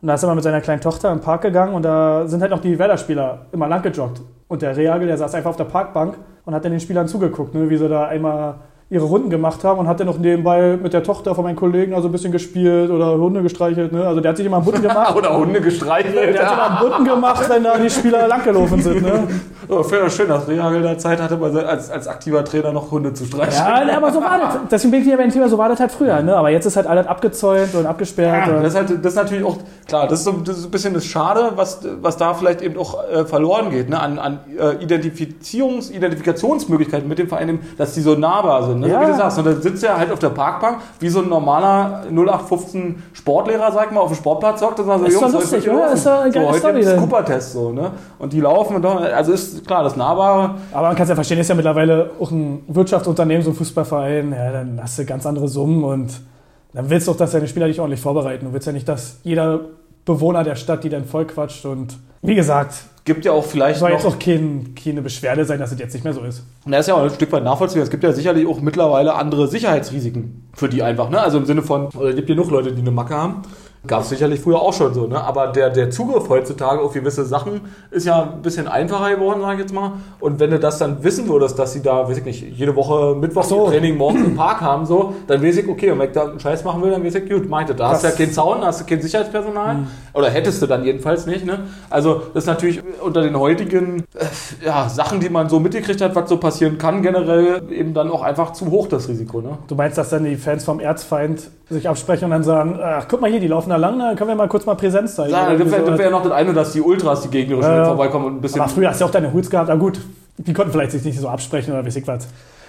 Und da ist er mal mit seiner kleinen Tochter im Park gegangen und da sind halt noch die Werder-Spieler immer lang gejoggt. Und der Reagel, der saß einfach auf der Parkbank und hat dann den Spielern zugeguckt, ne, wie sie da einmal ihre Runden gemacht haben und hat dann noch nebenbei mit der Tochter von meinen Kollegen also ein bisschen gespielt oder Hunde gestreichelt. Ne? Also der hat sich immer einen Butten gemacht. oder Hunde gestreichelt. Der hat immer einen Butten gemacht, wenn da die Spieler langgelaufen sind. Ne? Oh, schön, dass Rehagel der Zeit hatte, als, als aktiver Trainer noch Hunde zu streicheln. Ja, aber so war das. Deswegen bin ich hier beim Thema, so war das halt früher. Ne? Aber jetzt ist halt alles abgezäunt und abgesperrt. Ja, das, ist halt, das ist natürlich auch, klar, das ist, so, das ist ein bisschen das Schade, was, was da vielleicht eben auch äh, verloren geht, ne? an, an äh, Identifizierungs-, Identifikationsmöglichkeiten mit dem Verein, dass die so nahbar sind. Ne? Ja. Wie du sagst. Und dann sitzt er halt auf der Parkbank, wie so ein normaler 0815 Sportlehrer, sag mal, auf dem Sportplatz und sagt so, ist Jungs, lustig, oder? Ist doch ein so, heute Story ist Cooper-Test so, ne? Und die laufen und doch, also ist klar, das Nahbare. Aber man kann es ja verstehen, ist ja mittlerweile auch ein Wirtschaftsunternehmen, so ein Fußballverein, ja, dann hast du ganz andere Summen und dann willst du auch, dass deine Spieler dich ordentlich vorbereiten. Du willst ja nicht, dass jeder Bewohner der Stadt die dann voll quatscht und wie gesagt, gibt ja auch vielleicht. Soll jetzt auch kein, keine Beschwerde sein, dass es jetzt nicht mehr so ist. Und das ist ja auch ein Stück weit nachvollziehbar. Es gibt ja sicherlich auch mittlerweile andere Sicherheitsrisiken für die einfach. Ne? Also im Sinne von, es gibt genug Leute, die eine Macke haben. Gab es sicherlich früher auch schon so, ne? Aber der, der Zugriff heutzutage auf gewisse Sachen ist ja ein bisschen einfacher geworden, sage ich jetzt mal. Und wenn du das dann wissen würdest, dass sie da, weiß ich nicht, jede Woche Mittwoch so. Training morgens im Park haben, so, dann weiß ich, okay, und wenn ich da einen Scheiß machen will, dann weiß ich, gut, meinte, da das hast du ja keinen Zaun, hast du kein Sicherheitspersonal. Mhm. Oder hättest du dann jedenfalls nicht, ne? Also, das ist natürlich unter den heutigen äh, ja, Sachen, die man so mitgekriegt hat, was so passieren kann, generell eben dann auch einfach zu hoch, das Risiko, ne? Du meinst, dass dann die Fans vom Erzfeind sich absprechen und dann sagen, ach, guck mal hier, die laufen da lang, dann können wir mal kurz mal Präsenz zeigen. Ja, das wäre wär ja noch das eine, dass die Ultras, die gegnerischen, äh, vorbeikommen und ein bisschen... Aber früher hast du auch deine Hoods gehabt, aber gut, die konnten vielleicht sich nicht so absprechen oder weiß ich was.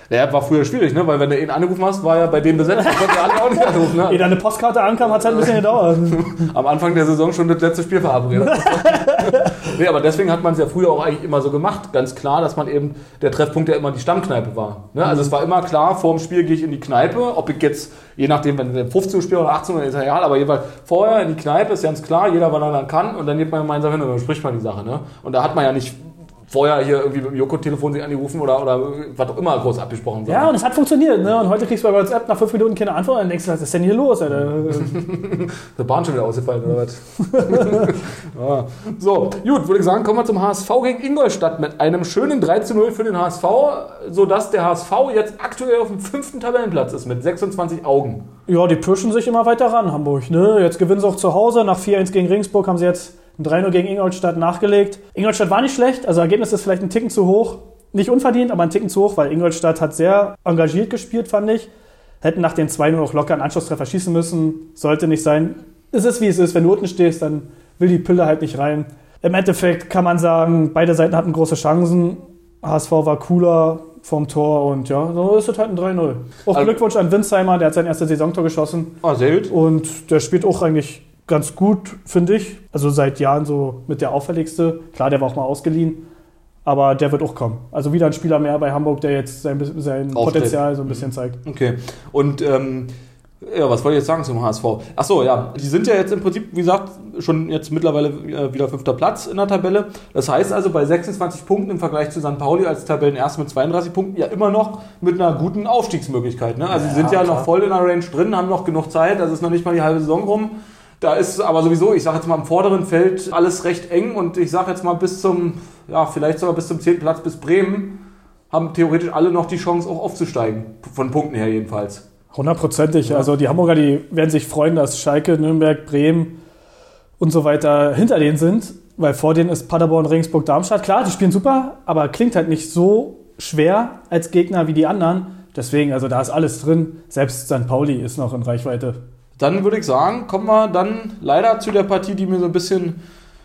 Ja, war früher schwierig, ne? weil wenn du ihn angerufen hast, war er bei dem besetzt, dann konnte er auch nicht anrufen. Ne? Ehe deine Postkarte ankam, hat es halt ein bisschen gedauert. Am Anfang der Saison schon das letzte Spiel verabredet. nee, aber deswegen hat man es ja früher auch eigentlich immer so gemacht. Ganz klar, dass man eben, der Treffpunkt ja immer die Stammkneipe war. Ne? Also es war immer klar, vor dem Spiel gehe ich in die Kneipe, ob ich jetzt, je nachdem, wenn ich 15 Uhr spiele oder 18 Uhr, ist ja egal, aber jedenfalls vorher in die Kneipe ist ganz klar, jeder, wann er dann kann und dann geht man gemeinsam hin und dann spricht man die Sache. Ne? Und da hat man ja nicht vorher hier irgendwie mit dem Joko-Telefon sich angerufen oder, oder was auch immer groß abgesprochen wird. Ja, und es hat funktioniert. Ne? Und heute kriegst du bei WhatsApp nach fünf Minuten keine Antwort und dann denkst du, was ist denn hier los? Alter? Der Bahn schon wieder ausgefallen, oder was? ja. So, gut, würde ich sagen, kommen wir zum HSV gegen Ingolstadt mit einem schönen 3 zu 0 für den HSV, sodass der HSV jetzt aktuell auf dem fünften Tabellenplatz ist mit 26 Augen. Ja, die pushen sich immer weiter ran, Hamburg. Ne? Jetzt gewinnen sie auch zu Hause. Nach 4-1 gegen Ringsburg haben sie jetzt ein 3-0 gegen Ingolstadt nachgelegt. Ingolstadt war nicht schlecht, also Ergebnis ist vielleicht ein Ticken zu hoch. Nicht unverdient, aber ein Ticken zu hoch, weil Ingolstadt hat sehr engagiert gespielt, fand ich. Hätten nach dem 2-0 auch locker einen Anschlusstreffer schießen müssen. Sollte nicht sein. Es ist wie es ist. Wenn du unten stehst, dann will die Pille halt nicht rein. Im Endeffekt kann man sagen, beide Seiten hatten große Chancen. HSV war cooler vom Tor und ja, so ist es halt ein 3-0. Auch Also- Glückwunsch an Winsheimer, der hat sein erstes Saisontor geschossen Ah, sehr gut. und der spielt auch eigentlich ganz gut, finde ich. Also seit Jahren so mit der auffälligste. Klar, der war auch mal ausgeliehen, aber der wird auch kommen. Also wieder ein Spieler mehr bei Hamburg, der jetzt sein, sein Auftritt. Potenzial so ein bisschen zeigt. Okay. Und ähm, ja, was wollte ich jetzt sagen zum HSV? Ach so, ja, die sind ja jetzt im Prinzip, wie gesagt, schon jetzt mittlerweile äh, wieder fünfter Platz in der Tabelle. Das heißt also bei 26 Punkten im Vergleich zu St. Pauli als Tabellenerster mit 32 Punkten ja immer noch mit einer guten Aufstiegsmöglichkeit. Ne? Also sie Ja, sind ja klar. noch voll in der Range drin, haben noch genug Zeit, also ist noch nicht mal die halbe Saison rum. Da ist aber sowieso, ich sage jetzt mal im vorderen Feld alles recht eng und ich sage jetzt mal bis zum, ja, vielleicht sogar bis zum 10. Platz bis Bremen haben theoretisch alle noch die Chance auch aufzusteigen. Von Punkten her jedenfalls. Hundertprozentig. Ja. Also die Hamburger, die werden sich freuen, dass Schalke, Nürnberg, Bremen und so weiter hinter denen sind, weil vor denen ist Paderborn, Regensburg, Darmstadt. Klar, die spielen super, aber klingt halt nicht so schwer als Gegner wie die anderen. Deswegen, also da ist alles drin. Selbst St. Pauli ist noch in Reichweite. Dann würde ich sagen, kommen wir dann leider zu der Partie, die mir so ein bisschen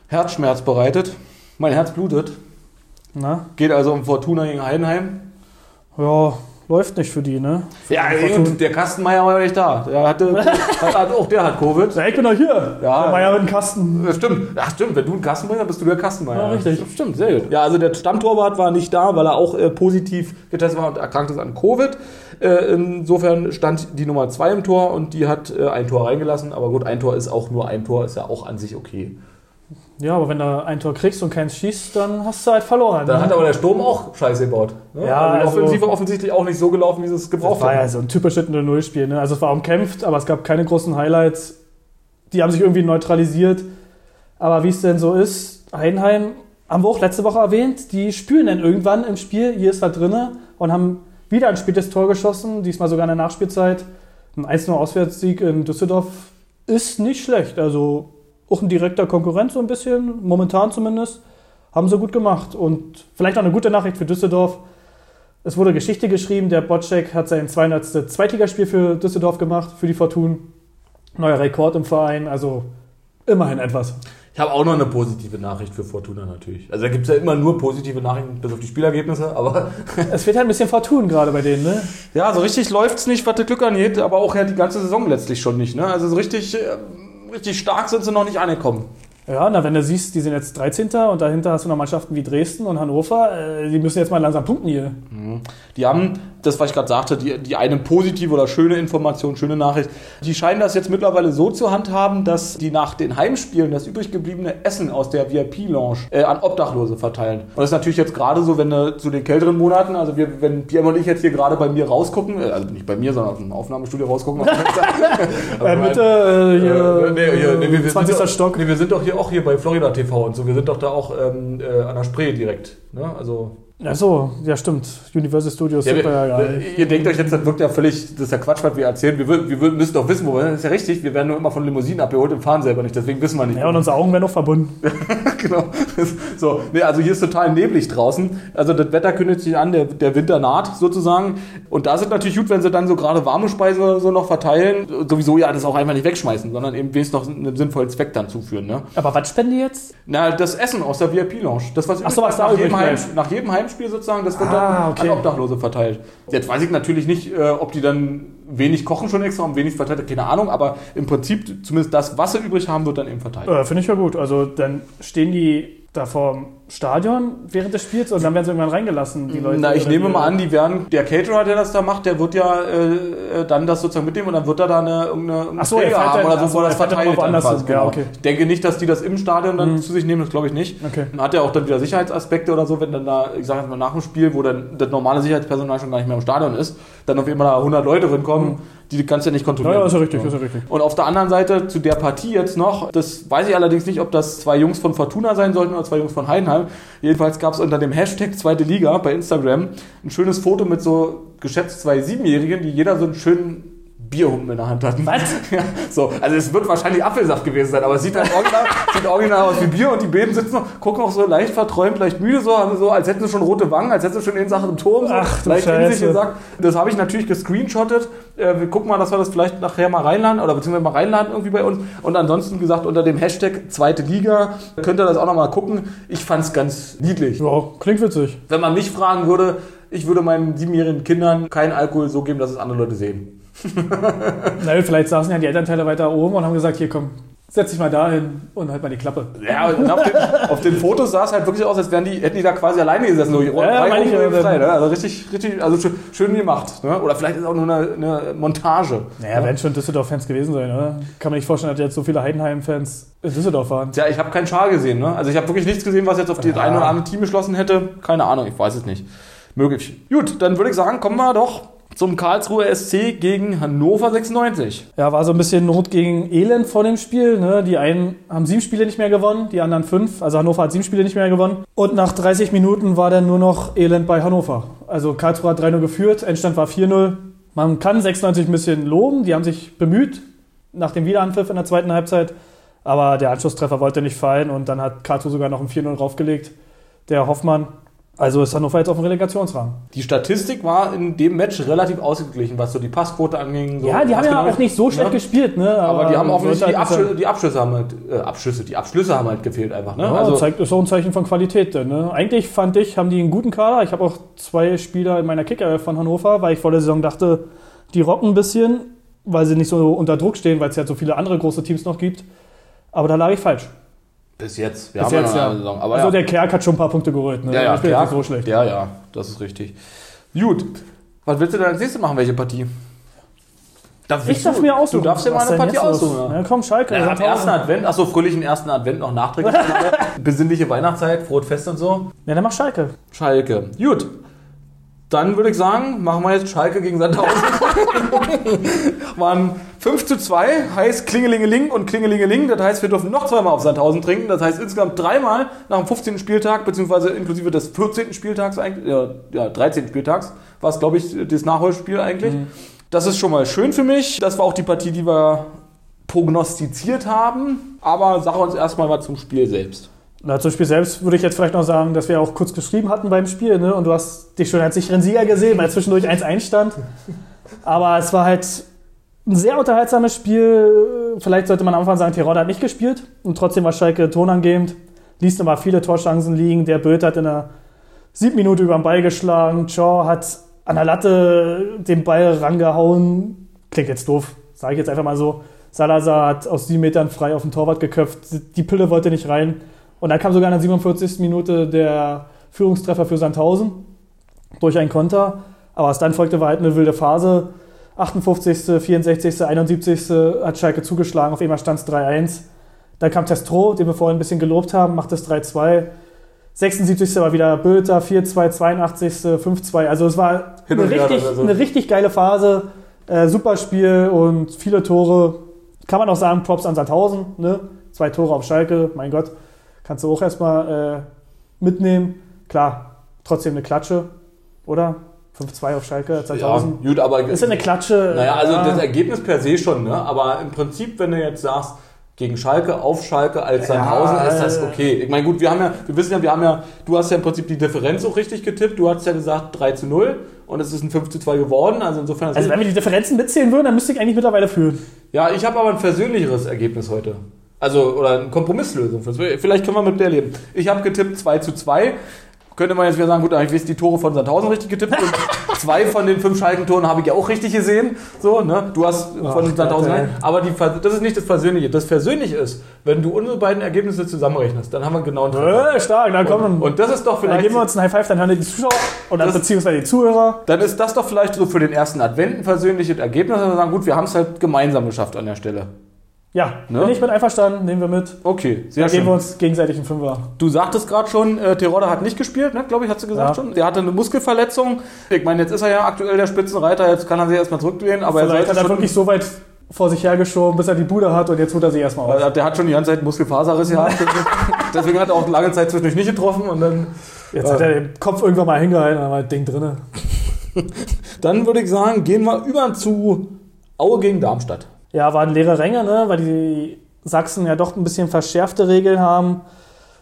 Herzschmerz bereitet. Mein Herz blutet. Na? Geht also um Fortuna gegen Heidenheim. Ja, läuft nicht für die, ne? Ja, Fortuna. und der Kastenmeier war ja nicht da. Der hatte, hat, hat, auch der hat Covid. Ja, ich bin doch hier. Ja. Der Meier mit dem Kasten. Ja, Stimmt, Ach, stimmt. Wenn du ein Kastenmeier bist, bist du der Kastenmeier. Ja, richtig. Stimmt, sehr gut. Ja, also der Stammtorwart war nicht da, weil er auch äh, positiv getestet war und erkrankt ist an Covid. Äh, insofern stand die Nummer 2 im Tor und die hat äh, ein Tor reingelassen. Aber gut, ein Tor ist auch nur ein Tor, ist ja auch an sich okay. Ja, aber wenn du ein Tor kriegst und keins schießt, dann hast du halt verloren. Dann ne? hat aber der Sturm auch Scheiße gebaut. Ne? Ja, also die also- Offensive offensichtlich auch nicht so gelaufen, wie sie es gebraucht war ja haben. so ein typisches 0-0-Spiel. Ne? Also es war umkämpft, aber es gab keine großen Highlights. Die haben sich irgendwie neutralisiert. Aber wie es denn so ist, Heidenheim, haben wir auch letzte Woche erwähnt, die spüren dann irgendwann im Spiel, hier ist was drinne und haben wieder ein spätes Tor geschossen, diesmal sogar in der Nachspielzeit. Ein 1-0-Auswärtssieg in Düsseldorf ist nicht schlecht. Also auch ein direkter Konkurrent so ein bisschen, momentan zumindest. Haben sie gut gemacht. Und vielleicht auch eine gute Nachricht für Düsseldorf. Es wurde Geschichte geschrieben, der Bocek hat sein 200. Zweitligaspiel für Düsseldorf gemacht, für die Fortun. Neuer Rekord im Verein, also immerhin etwas. Ich habe auch noch eine positive Nachricht für Fortuna natürlich. Also da gibt es ja immer nur positive Nachrichten, bis auf die Spielergebnisse, aber Es wird halt ein bisschen Fortun gerade bei denen, ne? ja, so richtig läuft es nicht, was das Glück angeht, aber auch ja die ganze Saison letztlich schon nicht. Ne? Also so richtig, äh, richtig stark sind sie noch nicht angekommen. Ja, na, wenn du siehst, die sind jetzt 13. und dahinter hast du noch Mannschaften wie Dresden und Hannover, äh, die müssen jetzt mal langsam punkten hier. Die haben, das was ich gerade sagte, die, die eine positive oder schöne Information, schöne Nachricht, die scheinen das jetzt mittlerweile so zu handhaben, dass die nach den Heimspielen das übrig gebliebene Essen aus der VIP-Lounge äh, an Obdachlose verteilen. Und das ist natürlich jetzt gerade so, wenn du zu den kälteren Monaten, also wir, wenn Pierre und ich jetzt hier gerade bei mir rausgucken, äh, also nicht bei mir, sondern aus dem Aufnahmestudio rausgucken. Äh, Mitte, äh, hier, Äh, nee, nee, wir, wir 20. Sind doch, Stock. Nee, wir sind doch hier auch hier bei Florida TV und so. Wir sind doch da auch ähm, äh, an der Spree direkt. Ne? Also Ach so, ja stimmt. Universal Studios Ja, sind wir, wir ja geil. ihr denkt euch jetzt, das wirkt ja völlig, das ist ja Quatsch, was wir erzählen. Wir, wir wür- müssen doch wissen, wo wir sind. Das ist ja richtig. Wir werden nur immer von Limousinen abgeholt und fahren selber nicht. Deswegen wissen wir nicht. Ja, und unsere Augen werden noch verbunden. genau. So, nee, also hier ist total neblig draußen. Also das Wetter kündigt sich an, der, der Winter naht sozusagen. Und da sind natürlich gut, wenn sie dann so gerade warme Speise so noch verteilen. Sowieso ja das auch einfach nicht wegschmeißen, sondern eben wenigstens noch einen sinnvollen Zweck dann zuführen. Ne? Aber was spenden die jetzt? Na, das Essen aus der VIP-Lounge. Das, was Ach so, was nach, jedem Heim, nach jedem Heimspiel sozusagen, das wird Ah, dann okay. an Obdachlose verteilt. Jetzt weiß ich natürlich nicht, äh, ob die dann wenig kochen schon extra und wenig verteilt, keine Ahnung, aber im Prinzip zumindest das, was sie übrig haben, wird dann eben verteilt. Äh, Finde ich ja gut. Also dann stehen die da vorm Stadion während des Spiels und dann werden sie irgendwann reingelassen, die Leute. Na, ich nehme mal an, die werden, der Caterer, der das da macht, der wird ja äh, äh, dann das sozusagen mitnehmen und dann wird er da eine, irgendeine, Ach so, er Träger haben oder so, wo er das dann verteilt. dann quasi, Ja, genau. okay. Ich denke nicht, dass die das im Stadion dann Mhm. zu sich nehmen, das glaube ich nicht. Okay. Dann hat er auch dann wieder Sicherheitsaspekte oder so, wenn dann da, ich sage jetzt mal nach dem Spiel, wo dann das normale Sicherheitspersonal schon gar nicht mehr im Stadion ist, dann auf einmal da 100 Leute drinkommen, die kannst du ja nicht Ja, kontrollieren. ja, ist ja richtig, ist ja richtig. Und auf der anderen Seite zu der Partie jetzt noch, das weiß ich allerdings nicht, ob das zwei Jungs von Fortuna sein sollten oder zwei Jungs von Heidenheim. Jedenfalls gab es unter dem Hashtag Zweite Liga bei Instagram ein schönes Foto mit so geschätzt zwei Siebenjährigen, die jeder so einen schönen Bierhumpen in der Hand hatten. Was? Ja, so, also es wird wahrscheinlich Apfelsaft gewesen sein, aber es sieht halt original, sieht original aus wie Bier und die beiden sitzen noch, gucken auch so leicht verträumt, leicht müde, so, so, als hätten sie schon rote Wangen, als hätten sie schon in Sachen im Turm, so, Ach, du leicht in sich Scheiße. gesagt. Das habe ich natürlich gescreenshottet. Äh, wir gucken mal, dass wir das vielleicht nachher mal reinladen oder beziehungsweise mal reinladen irgendwie bei uns. Und ansonsten gesagt, unter dem Hashtag zweite Liga könnt ihr das auch nochmal gucken. Ich fand es ganz niedlich. Ja, klingt witzig. Wenn man mich fragen würde, ich würde meinen siebenjährigen Kindern keinen Alkohol so geben, dass es andere Leute sehen. Na, vielleicht saßen ja die Elternteile weiter oben und haben gesagt, hier komm, setz dich mal dahin und halt mal die Klappe. Ja, auf, den, auf den Fotos sah es halt wirklich aus, als wären die, hätten die da quasi alleine gesessen. So, ja, drei meine ich ja, frei, ne? Also richtig, richtig, also schön, schön gemacht. Ne? Oder vielleicht ist es auch nur eine, eine Montage. Naja, werden schon Düsseldorf-Fans gewesen sein, oder? Kann man nicht vorstellen, dass jetzt so viele Heidenheim-Fans in Düsseldorf waren. Tja, ich habe keinen Schal gesehen. Ne? Also ich habe wirklich nichts gesehen, was jetzt auf das Ja. eine oder andere Team geschlossen hätte. Keine Ahnung, ich weiß es nicht. Möglich. Gut, dann würde ich sagen, kommen wir doch zum Karlsruher SC gegen Hannover 96. Ja, war so ein bisschen Not gegen Elend vor dem Spiel. Ne? Die einen haben sieben Spiele nicht mehr gewonnen, die anderen fünf. Also Hannover hat sieben Spiele nicht mehr gewonnen. Und nach 30 Minuten war dann nur noch Elend bei Hannover. Also Karlsruhe hat 3-0 geführt, Endstand war 4-0. Man kann 96 ein bisschen loben, die haben sich bemüht nach dem Wiederanpfiff in der zweiten Halbzeit. Aber der Anschlusstreffer wollte nicht fallen und dann hat Karlsruhe sogar noch ein 4-0 draufgelegt. Der Hoffmann. Also ist Hannover jetzt auf dem Relegationsrang. Die Statistik war in dem Match relativ ausgeglichen, was so die Passquote anging. So Ja, die haben ja auch nicht so schlecht ne? gespielt, ne? Aber die haben offensichtlich die, halt Abschlüsse, die Abschlüsse haben halt, äh, Abschlüsse, die Abschlüsse haben halt gefehlt einfach. Ne? Ja, also, zeigt, ist auch ein Zeichen von Qualität. Denn, ne? Eigentlich fand ich, haben die einen guten Kader. Ich habe auch zwei Spieler in meiner Kicker von Hannover, weil ich vor der Saison dachte, die rocken ein bisschen, weil sie nicht so unter Druck stehen, weil es ja so viele andere große Teams noch gibt. Aber da lag ich falsch. Bis jetzt. Wir Bis haben jetzt, ja. Saison. Aber also ja. der Kerk hat schon ein paar Punkte geholt. Ne? ja, ja, nicht so schlecht. Ja, ja, das ist richtig. Gut. Was willst du denn als nächstes machen? Welche Partie? Darf Ich darf mir aussuchen. Du darfst dir mal eine Partie aussuchen. Ja. Ja, komm, Schalke. Ja, am Sandhausen. ersten Advent, achso, fröhlichen ersten Advent noch nachträglich. Besinnliche Weihnachtszeit, frohes Fest und so. Ja, dann mach Schalke. Schalke. Gut. Dann würde ich sagen, machen wir jetzt Schalke gegen Sandhausen. Waren 5 zu 2, heißt Klingelingeling und Klingelingeling. Das heißt, wir dürfen noch zweimal auf Sandhausen trinken. Das heißt, insgesamt dreimal nach dem 15. Spieltag, beziehungsweise inklusive des 14. Spieltags eigentlich, ja, ja 13. Spieltags, war es, glaube ich, das Nachholspiel eigentlich. Das ist schon mal schön für mich. Das war auch die Partie, die wir prognostiziert haben. Aber sag uns erstmal was zum Spiel selbst. Na, zum Spiel selbst würde ich jetzt vielleicht noch sagen, dass wir auch kurz geschrieben hatten beim Spiel, ne? Und du hast dich schon als sicheren Sieger gesehen, weil zwischendurch 1-1 stand. Aber es war halt ein sehr unterhaltsames Spiel. Vielleicht sollte man am Anfang sagen, Tirol hat nicht gespielt. Und trotzdem war Schalke tonangebend. Ließ aber viele Torchancen liegen. Der Böth hat in der siebten Minute über den Ball geschlagen. Shaw hat an der Latte den Ball rangehauen. Klingt jetzt doof, sage ich jetzt einfach mal so. Salazar hat aus sieben Metern frei auf den Torwart geköpft. Die Pille wollte nicht rein. Und dann kam sogar in der 47. Minute der Führungstreffer für Sandhausen durch einen Konter. Aber was dann folgte, war halt eine wilde Phase. 58., 64., 71. hat Schalke zugeschlagen. Auf einmal stand es 3-1. Dann kam Testro, den wir vorhin ein bisschen gelobt haben, macht es 3-2. 76. war wieder Böter, 4-2, 82., 5-2. Also es war eine richtig, also. eine richtig geile Phase. Äh, super Spiel und viele Tore. Kann man auch sagen, Props an Sandhausen. Ne? Zwei Tore auf Schalke, mein Gott. Kannst du auch erstmal äh, mitnehmen. Klar, trotzdem eine Klatsche, oder? 5-2 auf Schalke, Ja, 2000. gut, aber Ist ja eine Klatsche. Naja, also ja. das Ergebnis per se schon, ne? aber im Prinzip, wenn du jetzt sagst, gegen Schalke, auf Schalke als Ja, Sandhausen, ist das äh. okay. Ich meine, gut, wir haben ja, wir wissen ja, wir haben ja, du hast ja im Prinzip die Differenz auch richtig getippt. Du hast ja gesagt 3 zu 0 und es ist ein 5 zu 2 geworden. Also insofern. Also wenn wir die Differenzen mitzählen würden, dann müsste ich eigentlich mittlerweile führen. ja, ich habe aber ein versöhnlicheres Ergebnis heute. Also, oder eine Kompromisslösung. Vielleicht können wir mit der leben. Ich habe getippt 2 zu 2. Könnte man jetzt wieder sagen, gut, ich weiß die Tore von Sandhausen richtig getippt und zwei von den fünf Schalkentoren habe ich ja auch richtig gesehen. So, ne? Du hast von Ach, Sandhausen Gott. Aber die, das ist nicht das Versöhnliche. Das Versöhnliche ist, wenn du unsere beiden Ergebnisse zusammenrechnest, dann haben wir genau einen. Äh, stark, dann komm. Und, und das ist doch dann vielleicht. geben wir uns einen High Five, dann hören die Zuschauer oder Das- beziehungsweise die Zuhörer. Dann ist das doch vielleicht so für den ersten Advent ein versöhnliches Ergebnis, dass wir sagen, gut, wir haben es halt gemeinsam geschafft an der Stelle. Ja, Ne? bin ich mit einverstanden, nehmen wir mit. Okay, sehr Dann geben wir schön. uns gegenseitig einen Fünfer. Du sagtest gerade schon, äh, Terodde hat nicht gespielt, ne? glaube ich, hast du gesagt Ja. schon. Der hatte eine Muskelverletzung. Ich meine, jetzt ist er ja aktuell der Spitzenreiter, jetzt kann er sich erstmal zurückdrehen, aber er Vielleicht hat sollte er schon, wirklich so weit vor sich hergeschoben, bis er die Bude hat und jetzt holt er sie erstmal. Weil Der hat schon die ganze Zeit Muskelfaserriss gehabt. Deswegen hat er auch lange Zeit zwischendurch nicht getroffen. Und dann, Jetzt hat er den Kopf irgendwann mal hingehalten, da war das Ding drinne. dann würde ich sagen, gehen wir über zu Aue gegen Darmstadt. Ja, waren leere Ränge, ne? weil die Sachsen ja doch ein bisschen verschärfte Regeln haben.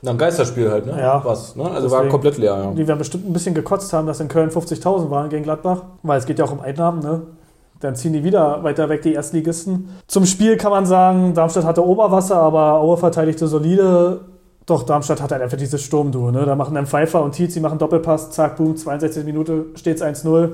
Na, ein Geisterspiel halt, ne? Ja. Was, ne? Also war Deswegen. komplett leer, ja. Die werden bestimmt ein bisschen gekotzt haben, dass in Köln 50.000 waren gegen Gladbach, weil es geht ja auch um Einnahmen. Ne? Dann ziehen die wieder weiter weg, die Erstligisten. Zum Spiel kann man sagen, Darmstadt hatte Oberwasser, aber Aue verteidigte solide. Doch Darmstadt hat halt einfach dieses Sturmduo. Ne? Da machen dann Pfeiffer und Tietz, die machen Doppelpass, zack, boom, 62 Minute steht es 1-0.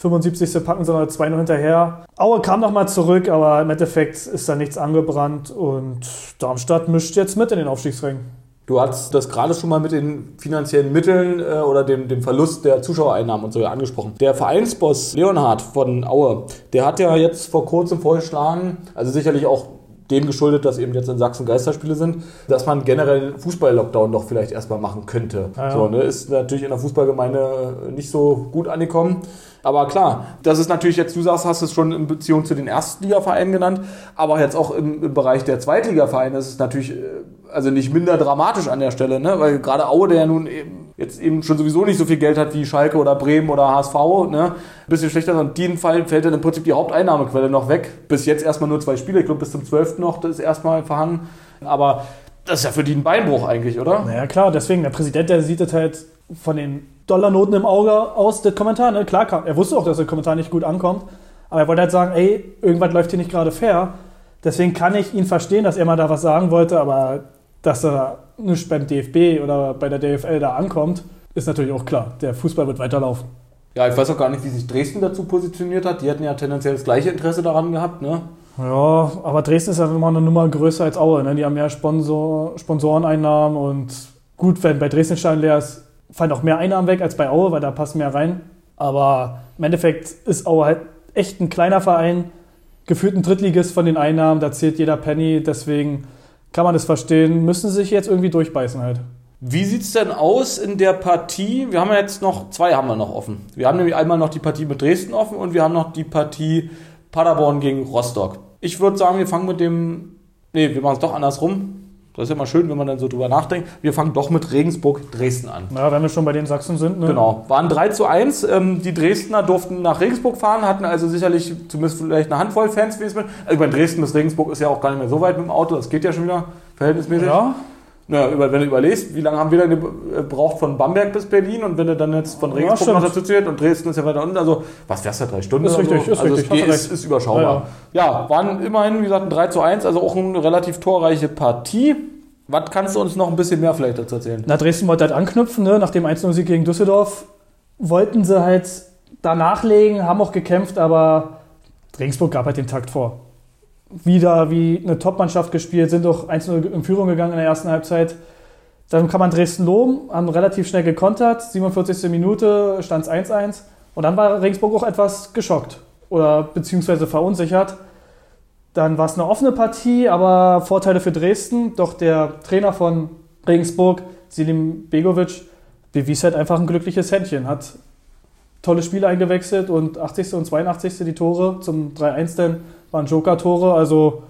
75. packen sie noch 2-0 hinterher. Aue kam nochmal zurück, aber im Endeffekt ist da nichts angebrannt und Darmstadt mischt jetzt mit in den Aufstiegsrängen. Du hast das gerade schon mal mit den finanziellen Mitteln äh, oder dem, dem Verlust der Zuschauereinnahmen und so ja angesprochen. Der Vereinsboss Leonhard von Aue, der hat ja jetzt vor kurzem vorgeschlagen, also sicherlich auch dem geschuldet, dass eben jetzt in Sachsen Geisterspiele sind, dass man generell Fußball-Lockdown doch vielleicht erstmal machen könnte. Ja. So, ne, ist natürlich in der Fußballgemeinde nicht so gut angekommen. Aber klar, das ist natürlich jetzt, du sagst, hast es schon in Beziehung zu den Erstligavereinen genannt, aber jetzt auch im, im Bereich der Zweitligavereine ist es natürlich äh, also nicht minder dramatisch an der Stelle, ne? weil gerade Aue, der ja nun eben jetzt eben schon sowieso nicht so viel Geld hat wie Schalke oder Bremen oder HSV, ne? ein bisschen schlechter, und in Fall fällt dann im Prinzip die Haupteinnahmequelle noch weg. Bis jetzt erstmal nur zwei Spiele, ich glaube bis zum 12. noch, das ist erstmal verhangen, aber das ist ja für die ein Beinbruch eigentlich, oder? Naja, klar, deswegen, der Präsident, der sieht das halt von den Dollarnoten im Auge aus, das Kommentar. Ne? Klar, kam- er wusste auch, dass der Kommentar nicht gut ankommt, aber er wollte halt sagen, ey, irgendwas läuft hier nicht gerade fair. Deswegen kann ich ihn verstehen, dass er mal da was sagen wollte, aber dass er nicht beim DFB oder bei der DFL da ankommt, ist natürlich auch klar. Der Fußball wird weiterlaufen. Ja, ich weiß auch gar nicht, wie sich Dresden dazu positioniert hat. Die hätten ja tendenziell das gleiche Interesse daran gehabt, ne? Ja, aber Dresden ist ja immer eine Nummer größer als Aue. Ne? Die haben mehr Sponsor, Sponsoreneinnahmen und gut, wenn bei Dresden Stein leer ist, fallen auch mehr Einnahmen weg als bei Aue, weil da passt mehr rein. Aber im Endeffekt ist Aue halt echt ein kleiner Verein, gefühlt ein Drittligist von den Einnahmen, da zählt jeder Penny, deswegen kann man das verstehen, müssen sie sich jetzt irgendwie durchbeißen halt. Wie sieht's denn aus in der Partie? Wir haben ja jetzt noch, zwei haben wir noch offen. Wir haben nämlich einmal noch die Partie mit Dresden offen und wir haben noch die Partie Paderborn gegen Rostock. Ich würde sagen, wir fangen mit dem, nee, wir machen es doch andersrum. Das ist ja mal schön, wenn man dann so drüber nachdenkt. Wir fangen doch mit Regensburg-Dresden an. Ja, wenn wir schon bei den Sachsen sind. Ne? Genau, waren 3 zu 1. Ähm, die Dresdner durften nach Regensburg fahren, hatten also sicherlich zumindest vielleicht eine Handvoll Fans. wie es mit. Also bei Dresden bis Regensburg ist ja auch gar nicht mehr so weit mit dem Auto. Das geht ja schon wieder verhältnismäßig. Ja, Naja, über, wenn du überlegst, wie lange haben wir denn gebraucht von Bamberg bis Berlin und wenn du dann jetzt von Ja, Regensburg stimmt. noch dazu zählt und Dresden ist ja weiter unten, also was wär's da, drei Stunden? Ist richtig, so? ist also richtig, Es ist, ist überschaubar. Ja, waren immerhin, wie gesagt, ein 3 zu 1, also auch eine relativ torreiche Partie. Was kannst du uns noch ein bisschen mehr vielleicht dazu erzählen? Na, Dresden wollte halt anknüpfen, ne? nach dem 1-0-Sieg gegen Düsseldorf. Wollten sie halt da nachlegen, haben auch gekämpft, aber Regensburg gab halt den Takt vor. Wieder wie eine Top-Mannschaft gespielt, sind auch 1-0 in Führung gegangen in der ersten Halbzeit. Dann kann man Dresden loben, haben relativ schnell gekontert. 47. Minute stand es 1-1. Und dann war Regensburg auch etwas geschockt oder beziehungsweise verunsichert. Dann war es eine offene Partie, aber Vorteile für Dresden. Doch der Trainer von Regensburg, Selim Begovic, bewies halt einfach ein glückliches Händchen. Hat tolle Spiele eingewechselt und 80. und 82. die Tore zum 3-1 dann waren Joker-Tore. Also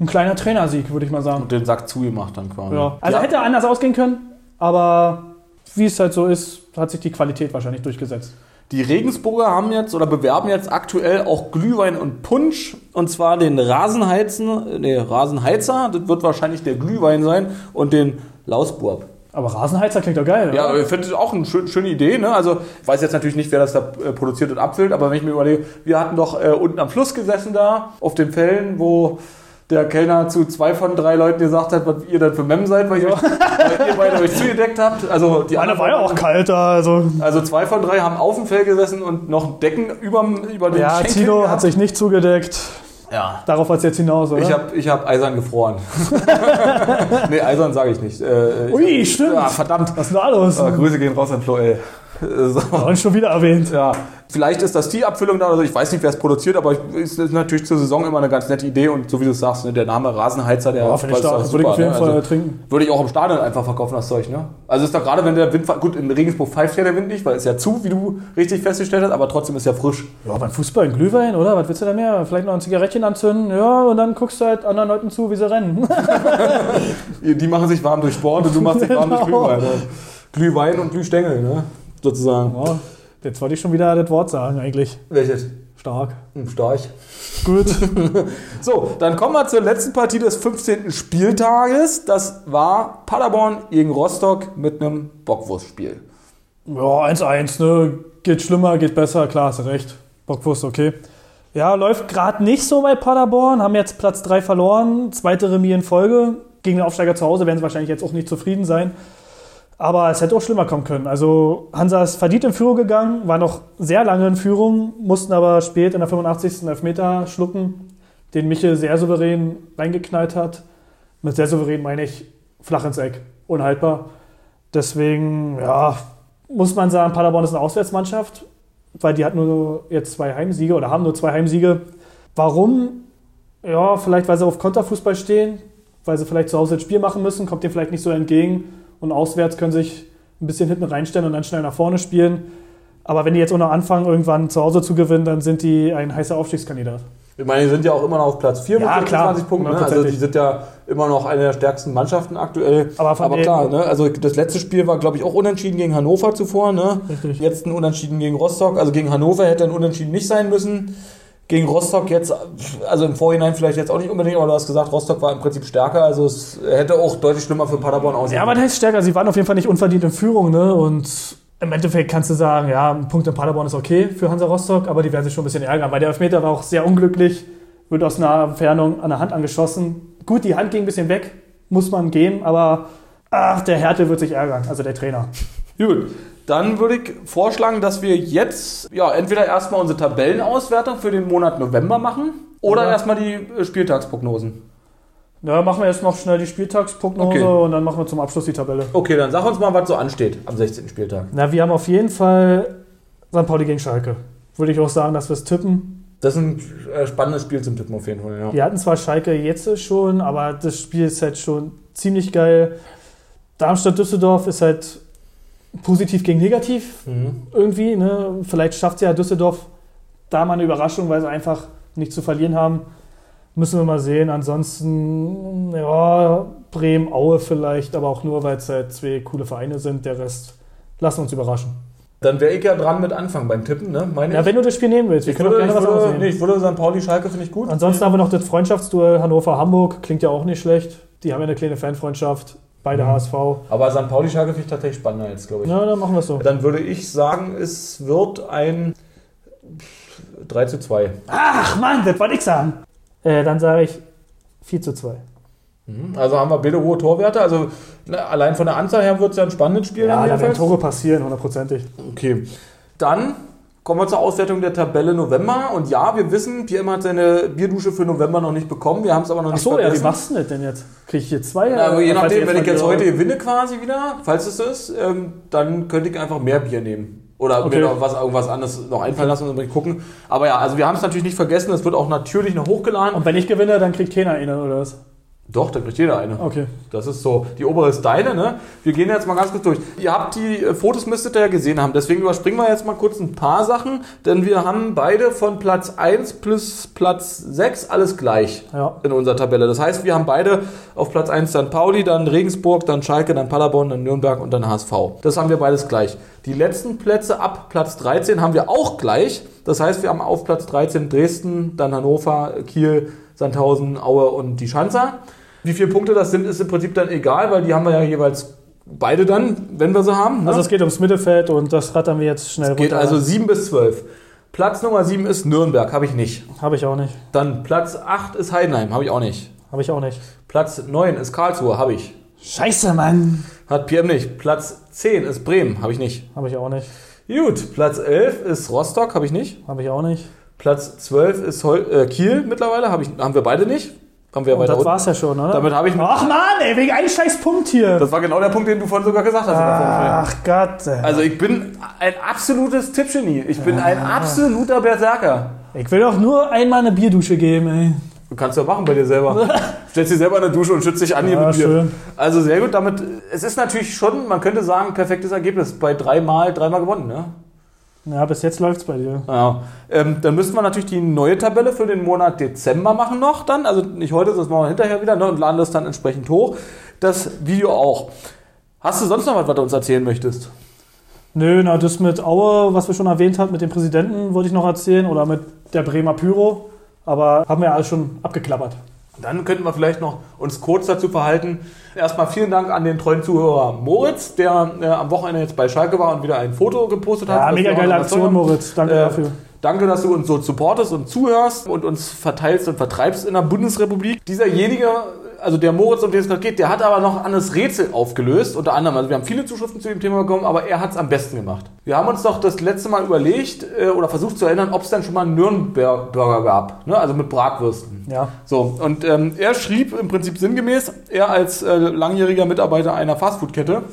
ein kleiner Trainersieg, würde ich mal sagen. Und den Sack zugemacht dann quasi. Ja. Also hätte anders ausgehen können, aber wie es halt so ist, hat sich die Qualität wahrscheinlich durchgesetzt. Die Regensburger haben jetzt oder bewerben jetzt aktuell auch Glühwein und Punsch und zwar den Rasenheizen, nee, Rasenheizer, das wird wahrscheinlich der Glühwein sein und den Lausburg. Aber Rasenheizer klingt doch geil, Ja, oder? ich finde das auch eine schön, schöne Idee. Ne? Also ich weiß jetzt natürlich nicht, wer das da äh, produziert und abfüllt, aber wenn ich mir überlege, wir hatten doch äh, unten am Fluss gesessen da, auf den Fällen, wo der Kellner zu zwei von drei Leuten gesagt hat, was ihr denn für Mem seid, weil, ich euch, weil ihr beide euch zugedeckt habt. Also die Meine war ja auch kalt da, also. Also zwei von drei haben auf dem Fell gesessen und noch Decken überm, über den Ja, Schenkeln Tino gehabt. hat sich nicht zugedeckt. Ja. Darauf hat es jetzt hinaus, oder? Ich habe ich hab eisern gefroren. nee, eisern sage ich nicht. Äh, ich Ui, hab, stimmt. Ja, verdammt. Was ist denn da los? Ah, Grüße gehen raus an Flo, ey. So. Und schon wieder erwähnt. Ja, vielleicht ist das die Abfüllung da oder so. Ich weiß nicht, wer es produziert, aber es ist natürlich zur Saison immer eine ganz nette Idee. Und so wie du es sagst, ne, der Name Rasenheizer, der Ja, finde ich ist doch stark. Würde ich auf jeden ne? Fall Also, trinken. würde ich auch im Stadion einfach verkaufen, das Zeug. Ne? Also ist doch gerade, wenn der Wind, gut, in Regensburg pfeift ja der Wind nicht, weil es ja zu, wie du richtig festgestellt hast, aber trotzdem ist ja frisch. Ja, beim Fußball ein Glühwein, oder? Was willst du da mehr? Vielleicht noch ein Zigarettchen anzünden? Ja, und dann guckst du halt anderen Leuten zu, wie sie rennen. Die machen sich warm durch Sport und du machst dich warm durch Genau. Glühwein. Ne? Glühwein und Glühstängel, ne? Sozusagen. Ja, jetzt wollte ich schon wieder das Wort sagen, eigentlich. Welches? Stark. Stark. Gut. So, dann kommen wir zur letzten Partie des 15. Spieltages. Das war Paderborn gegen Rostock mit einem Bockwurstspiel. Ja, 1-1, ne? Geht schlimmer, geht besser, klar, hast du recht. Bockwurst, okay. Ja, läuft gerade nicht so bei Paderborn, haben jetzt Platz 3 verloren, zweite Remis in Folge. Gegen den Aufsteiger zu Hause werden sie wahrscheinlich jetzt auch nicht zufrieden sein. Aber es hätte auch schlimmer kommen können. Also Hansa ist verdient in Führung gegangen, war noch sehr lange in Führung, mussten aber spät in der 85. Elfmeter schlucken, den Michel sehr souverän reingeknallt hat. Mit sehr souverän meine ich flach ins Eck, unhaltbar. Deswegen, ja, muss man sagen, Paderborn ist eine Auswärtsmannschaft, weil die hat nur jetzt zwei Heimsiege oder haben nur zwei Heimsiege. Warum? Ja, vielleicht weil sie auf Konterfußball stehen, weil sie vielleicht zu Hause ein Spiel machen müssen, kommt dem vielleicht nicht so entgegen und auswärts können sich ein bisschen hinten reinstellen und dann schnell nach vorne spielen. Aber wenn die jetzt auch noch anfangen, irgendwann zu Hause zu gewinnen, dann sind die ein heißer Aufstiegskandidat. Ich meine, die sind ja auch immer noch auf Platz 4 Ja, mit klar, 26 Punkten. Ne? Also die sind ja immer noch eine der stärksten Mannschaften aktuell. Aber denen- klar, ne? also das letzte Spiel war, glaube ich, auch unentschieden gegen Hannover zuvor. Ne? Richtig. Jetzt ein Unentschieden gegen Rostock. Also gegen Hannover hätte ein Unentschieden nicht sein müssen. Gegen Rostock jetzt, also im Vorhinein vielleicht jetzt auch nicht unbedingt, aber du hast gesagt, Rostock war im Prinzip stärker. Also es hätte auch deutlich schlimmer für Paderborn aussehen Ja, aber der ist stärker. Sie waren auf jeden Fall nicht unverdient in Führung. Ne? Und im Endeffekt kannst du sagen, ja, ein Punkt in Paderborn ist okay für Hansa Rostock, aber die werden sich schon ein bisschen ärgern, weil der Elfmeter war auch sehr unglücklich, wird aus einer Entfernung an der Hand angeschossen. Gut, die Hand ging ein bisschen weg, muss man geben, aber ach, der Härte wird sich ärgern, also der Trainer. Gut, dann würde ich vorschlagen, dass wir jetzt ja entweder erstmal unsere Tabellenauswertung für den Monat November machen oder Ja. erstmal die äh, Spieltagsprognosen. Ja, machen wir jetzt noch schnell die Spieltagsprognose Okay. und dann machen wir zum Abschluss die Tabelle. Okay, dann sag uns mal, was so ansteht am 16. Spieltag. Na, wir haben auf jeden Fall St. Pauli gegen Schalke. Würde ich auch sagen, dass wir es tippen. Das ist ein äh, spannendes Spiel zum Tippen auf jeden Fall. Ja. Wir hatten zwar Schalke jetzt schon, aber das Spiel ist halt schon ziemlich geil. Darmstadt-Düsseldorf ist halt positiv gegen negativ Mhm. irgendwie. Ne? Vielleicht schafft es ja Düsseldorf da mal eine Überraschung, weil sie einfach nichts zu verlieren haben. Müssen wir mal sehen. Ansonsten, ja, Bremen, Aue vielleicht, aber auch nur, weil es halt zwei coole Vereine sind. Der Rest lassen wir uns überraschen. Dann wäre ich ja dran mit Anfang beim Tippen, ne? Meine Ja, ich. wenn du das Spiel nehmen willst, wir ich können auch würde, gerne ich was würde, nee, ich würde St. Pauli Schalke finde ich gut. Ansonsten haben wir noch das Freundschaftsduell Hannover-Hamburg, klingt ja auch nicht schlecht. Die haben ja eine kleine Fanfreundschaft, beide Mhm. HSV. Aber St. Pauli Schalke finde ich tatsächlich spannender jetzt, glaube ich. Na, dann machen wir es so. Dann würde ich sagen, es wird ein 3 zu 2. Ach Mann, das wollte ich sagen. Äh, dann sage ich 4 zu 2. Mhm. Also haben wir beide hohe Torwerte. Also ne, allein von der Anzahl her wird es ja ein spannendes Spiel. Ja, dann da werden. Tore passieren, hundertprozentig. Okay. Dann kommen wir zur Auswertung der Tabelle November. Und ja, wir wissen, Pierre hat seine Bierdusche für November noch nicht bekommen. Wir haben es aber noch nicht Achso, ja, wie vergessen. machst du das denn jetzt? Kriege ich hier zwei? Na, aber je Falls nachdem, wenn ich jetzt heute gewinne quasi wieder, falls es so ist, ähm, dann könnte ich einfach mehr Bier nehmen. Oder Okay. mir noch was, irgendwas anderes noch einfallen lassen und dann gucken. Aber ja, also wir haben es natürlich nicht vergessen. Es wird auch natürlich noch hochgeladen. Und wenn ich gewinne, dann kriegt keiner eine, oder was? Doch, da kriegt jeder eine. Okay. Das ist so. Die obere ist deine, ne? Wir gehen jetzt mal ganz kurz durch. Ihr habt die äh, Fotos, müsstet ihr ja gesehen haben. Deswegen überspringen wir jetzt mal kurz ein paar Sachen, denn wir haben beide von Platz 1 plus Platz 6 alles gleich Ja. in unserer Tabelle. Das heißt, wir haben beide auf Platz 1 dann Pauli, dann Regensburg, dann Schalke, dann Paderborn, dann Nürnberg und dann HSV. Das haben wir beides gleich. Die letzten Plätze ab Platz 13 haben wir auch gleich. Das heißt, wir haben auf Platz 13 Dresden, dann Hannover, Kiel, Sandhausen, Aue und die Schanzer. Wie viele Punkte das sind, ist im Prinzip dann egal, weil die haben wir ja jeweils beide dann, wenn wir sie haben. Ne? Also es geht ums Mittelfeld und das rattern wir jetzt schnell geht runter. also 7 bis 12. Platz Nummer 7 ist Nürnberg, habe ich nicht. Habe ich auch nicht. Dann Platz 8 ist Heidenheim, habe ich auch nicht. Habe ich auch nicht. Platz 9 ist Karlsruhe, habe ich. Scheiße, Mann. Hat PM nicht. Platz 10 ist Bremen, habe ich nicht. Habe ich auch nicht. Gut, Platz 11 ist Rostock, habe ich nicht. Habe ich auch nicht. Platz 12 ist Hol äh, Kiel mittlerweile, hab ich, haben wir beide nicht. Haben wir Und weiter das unten. war's ja schon, oder? Damit habe ich. Ach Mann, ey, wegen einem scheiß Punkt hier. Das war genau der Punkt, den du vorhin sogar gesagt hast. Ach Gott. ey. Also ich bin ein absolutes Tippgenie. Ich bin ein absoluter Berserker. Ich will doch nur einmal eine Bierdusche geben, ey. Du kannst ja machen bei dir selber. Stellst dir selber eine Dusche und schützt dich an hier Ja, mit Bier. schön. Also sehr gut, damit. Es ist natürlich schon, man könnte sagen, perfektes Ergebnis. Bei dreimal, dreimal gewonnen, ne? Ja, bis jetzt läuft's bei dir. Ja. Ähm, dann müssten wir natürlich die neue Tabelle für den Monat Dezember machen noch dann. Also nicht heute, das machen wir hinterher wieder ne, und laden das dann entsprechend hoch. Das Video auch. Hast du sonst noch was, was du uns erzählen möchtest? Nö, na, das mit Aue, was wir schon erwähnt haben, mit dem Präsidenten wollte ich noch erzählen oder mit der Bremer Pyro. Aber haben wir ja alles schon abgeklappert. Dann könnten wir vielleicht noch uns kurz dazu verhalten. Erstmal vielen Dank an den treuen Zuhörer Moritz, der äh, am Wochenende jetzt bei Schalke war und wieder ein Foto gepostet hat. Ja, mega geile Aktion. Moritz. Danke Äh, dafür. Danke, dass du uns so supportest und zuhörst und uns verteilst und vertreibst in der Bundesrepublik. Dieserjenige, also der Moritz, um den es gerade geht, der hat aber noch ein anderes Rätsel aufgelöst. Unter anderem, also wir haben viele Zuschriften zu dem Thema bekommen, aber er hat es am besten gemacht. Wir haben uns doch das letzte Mal überlegt äh, oder versucht zu erinnern, ob es dann schon mal einen Nürnberger gab, ne? also mit Bratwürsten. Ja. So, und ähm, er schrieb im Prinzip sinngemäß, er als äh, langjähriger Mitarbeiter einer Fastfood-Kette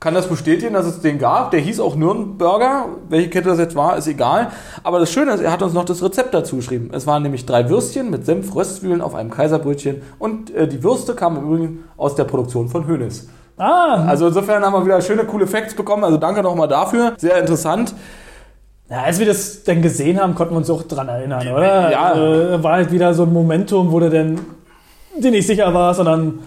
kann das bestätigen, dass es den gab. Der hieß auch Nürnberger. Welche Kette das jetzt war, ist egal. Aber das Schöne ist, er hat uns noch das Rezept dazu geschrieben. Es waren nämlich drei Würstchen mit Senf, Röstzwiebeln auf einem Kaiserbrötchen und äh, die Würste kamen im Übrigen aus der Produktion von Hönes. Ah, Also insofern haben wir wieder schöne, coole Facts bekommen. Also danke nochmal dafür. Sehr interessant. ja, als wir das dann gesehen haben, konnten wir uns auch dran erinnern, oder? Ja. Also, war halt wieder so ein Momentum, wo du denn dir nicht sicher warst dann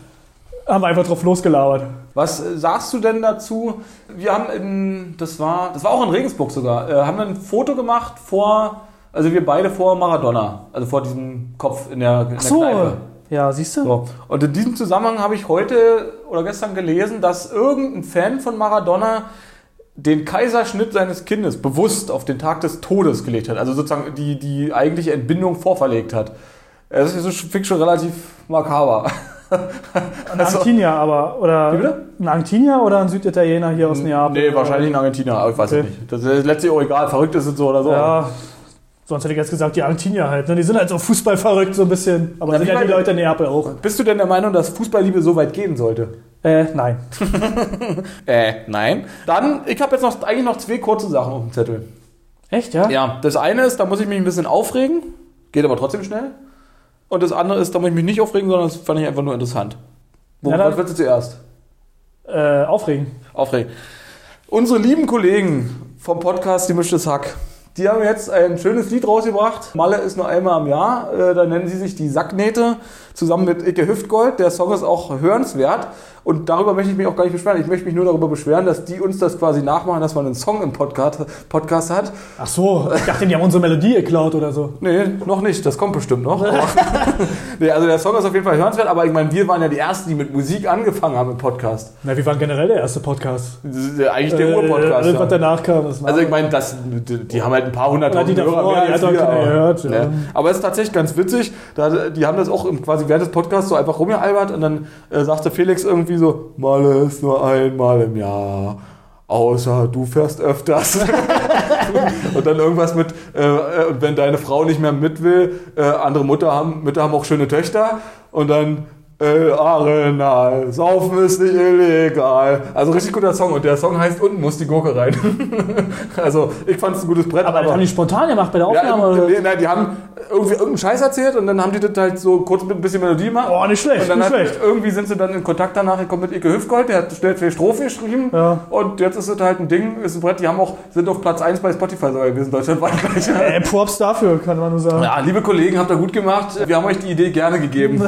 haben wir einfach drauf losgelauert. Was äh, sagst du denn dazu? Wir haben in, das war, das war auch in Regensburg sogar, äh, haben ein Foto gemacht vor, also wir beide vor Maradona, also vor diesem Kopf in der, in der So, Kneipe. ja, siehst du? So. Und in diesem Zusammenhang habe ich heute oder gestern gelesen, dass irgendein Fan von Maradona den Kaiserschnitt seines Kindes bewusst auf den Tag des Todes gelegt hat. Also sozusagen die, die eigentliche Entbindung vorverlegt hat. Das ist so schon relativ makaber. Ein Argentinier aber, oder Wie bitte? ein Argentinier oder ein Süditaliener hier aus Neapel? Nee, wahrscheinlich in Argentinien, aber ich weiß es Okay. nicht. Das ist letztlich auch egal, verrückt ist es so oder so. Ja, sonst hätte ich jetzt gesagt, die Argentinier halt. Ne? Die sind halt so fußballverrückt so ein bisschen. Aber Na, sind ja die meine- Leute in Neapel auch. Bist du denn der Meinung, dass Fußballliebe so weit gehen sollte? Äh, nein. Äh, nein. Dann, ich habe jetzt noch eigentlich noch zwei kurze Sachen auf dem Zettel. Echt, ja? Ja, das eine ist, da muss ich mich ein bisschen aufregen, geht aber trotzdem schnell. Und das andere ist, da muss ich mich nicht aufregen, sondern das fand ich einfach nur interessant. Wo, Ja, willst du zuerst? Äh, aufregen. Aufregen. Unsere lieben Kollegen vom Podcast Die Mischtes Hack, die haben jetzt ein schönes Lied rausgebracht. Malle ist nur einmal im Jahr. Äh, da nennen sie sich die Sacknähte zusammen mit Icke Hüftgold. Der Song ist auch hörenswert. Und darüber möchte ich mich auch gar nicht beschweren. Ich möchte mich nur darüber beschweren, dass die uns das quasi nachmachen, dass man einen Song im Podcast, Podcast hat. Ach so, ich dachte, die haben unsere Melodie geklaut oder so. Nee, noch nicht. Das kommt bestimmt noch. Nee, also der Song ist auf jeden Fall hörenswert. Aber ich meine, wir waren ja die Ersten, die mit Musik angefangen haben im Podcast. Na, wir waren generell der erste Podcast. Ja eigentlich der Äh, Urpodcast. Was ja. danach kam, Also ich meine, das, die, die haben halt ein paar Ja, hunderttausend davor, Hörer mehr die als hat auch wir, keiner aber, gehört, ja. ne? aber es ist tatsächlich ganz witzig. Da, die haben das auch im, quasi während des Podcasts so einfach rumgealbert und dann äh, sagte Felix irgendwie so, Male ist nur einmal im Jahr. Außer du fährst öfters. und dann irgendwas mit, äh, äh, wenn deine Frau nicht mehr mit will, äh, andere Mutter haben, Mütter haben auch schöne Töchter. Und dann äh, Arenal, Saufen ist nicht illegal. Also richtig guter Song. Und der Song heißt Unten muss die Gurke rein. also ich fand es ein gutes Brett. Aber das haben die spontan gemacht bei der ja, Aufnahme? oder? nee, nein, die haben irgendwie irgendeinen Scheiß erzählt und dann haben die das halt so kurz mit ein bisschen Melodie gemacht. Oh, nicht schlecht, Und dann nicht hat, schlecht. irgendwie sind sie dann in Kontakt danach gekommen mit Ike Hüftgold, der hat schnell zwei Strophen geschrieben. Ja. Und jetzt ist es halt ein Ding, ist ein Brett, die haben auch, sind auf Platz 1 bei Spotify sogar gewesen, deutschlandweit gleich. Äh, Props dafür, kann man nur sagen. Ja, liebe Kollegen, habt ihr gut gemacht. Wir haben euch die Idee gerne gegeben.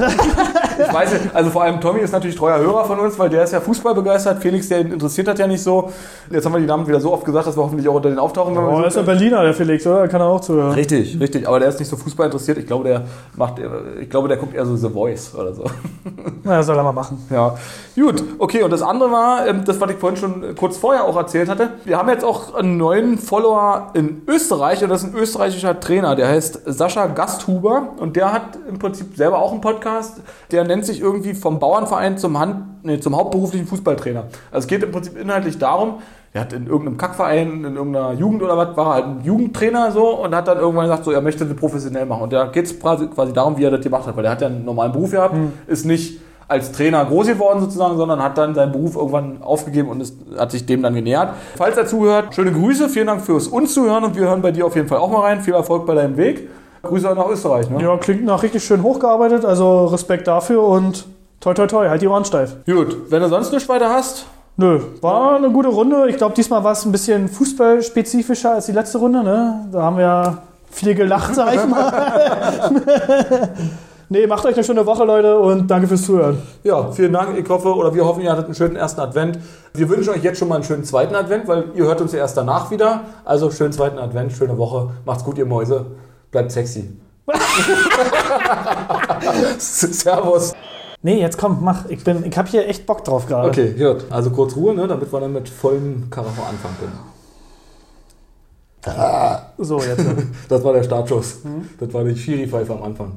ich weiß nicht, also vor allem Tommy ist natürlich treuer Hörer von uns, weil der ist ja Fußball begeistert. Felix, der ihn interessiert hat ja nicht so. Jetzt haben wir die Namen wieder so oft gesagt, dass wir hoffentlich auch unter den auftauchen. Oh, das ist ein Berliner, der Felix, oder? Kann er auch zuhören. Richtig, richtig. Aber der ist nicht so Fußball interessiert. Ich glaube, der macht, ich glaube, der guckt eher so The Voice oder so. Na, soll er mal machen. Ja, gut. Okay, und das andere war, ähm, das, was ich vorhin schon kurz vorher auch erzählt hatte. Wir haben jetzt auch einen neuen Follower in Österreich und das ist ein österreichischer Trainer, der heißt Sascha Gasthuber und der hat im Prinzip selber auch einen Podcast. Der nennt sich irgendwie vom Bauernverein zum, Hand, nee, zum hauptberuflichen Fußballtrainer. Also es geht im Prinzip inhaltlich darum, er hat in irgendeinem Kackverein, in irgendeiner Jugend oder was, war er halt ein Jugendtrainer so und hat dann irgendwann gesagt, so, er möchte das professionell machen. Und da geht es quasi, quasi darum, wie er das gemacht hat, weil er hat ja einen normalen Beruf gehabt, ist nicht als Trainer groß geworden sozusagen, sondern hat dann seinen Beruf irgendwann aufgegeben und ist, hat sich dem dann genähert. Falls er zuhört, schöne Grüße, vielen Dank fürs uns zuhören und wir hören bei dir auf jeden Fall auch mal rein. Viel Erfolg bei deinem Weg. Grüße auch nach Österreich. Ne? Ja, klingt nach richtig schön hochgearbeitet, also Respekt dafür und toi toi toi, halt die Ohren steif. Gut, wenn du sonst nichts weiter hast, Nö, war eine gute Runde. Ich glaube, diesmal war es ein bisschen fußballspezifischer als die letzte Runde. Ne? Da haben wir ja viel gelacht, sag ich mal. nee, macht euch eine schöne Woche, Leute, und danke fürs Zuhören. Ja, vielen Dank. Ich hoffe, oder wir hoffen, ihr hattet einen schönen ersten Advent. Wir wünschen euch jetzt schon mal einen schönen zweiten Advent, weil ihr hört uns ja erst danach wieder. Also schönen zweiten Advent, schöne Woche. Macht's gut, ihr Mäuse. Bleibt sexy. Servus. Nee, jetzt komm, mach. Ich, bin, ich habe hier echt Bock drauf gerade. Okay, gut. Also kurz Ruhe, ne, damit wir dann mit vollem Karacho anfangen können. So, jetzt. Das war der Startschuss. Das war die Schiri-Pfeife am Anfang.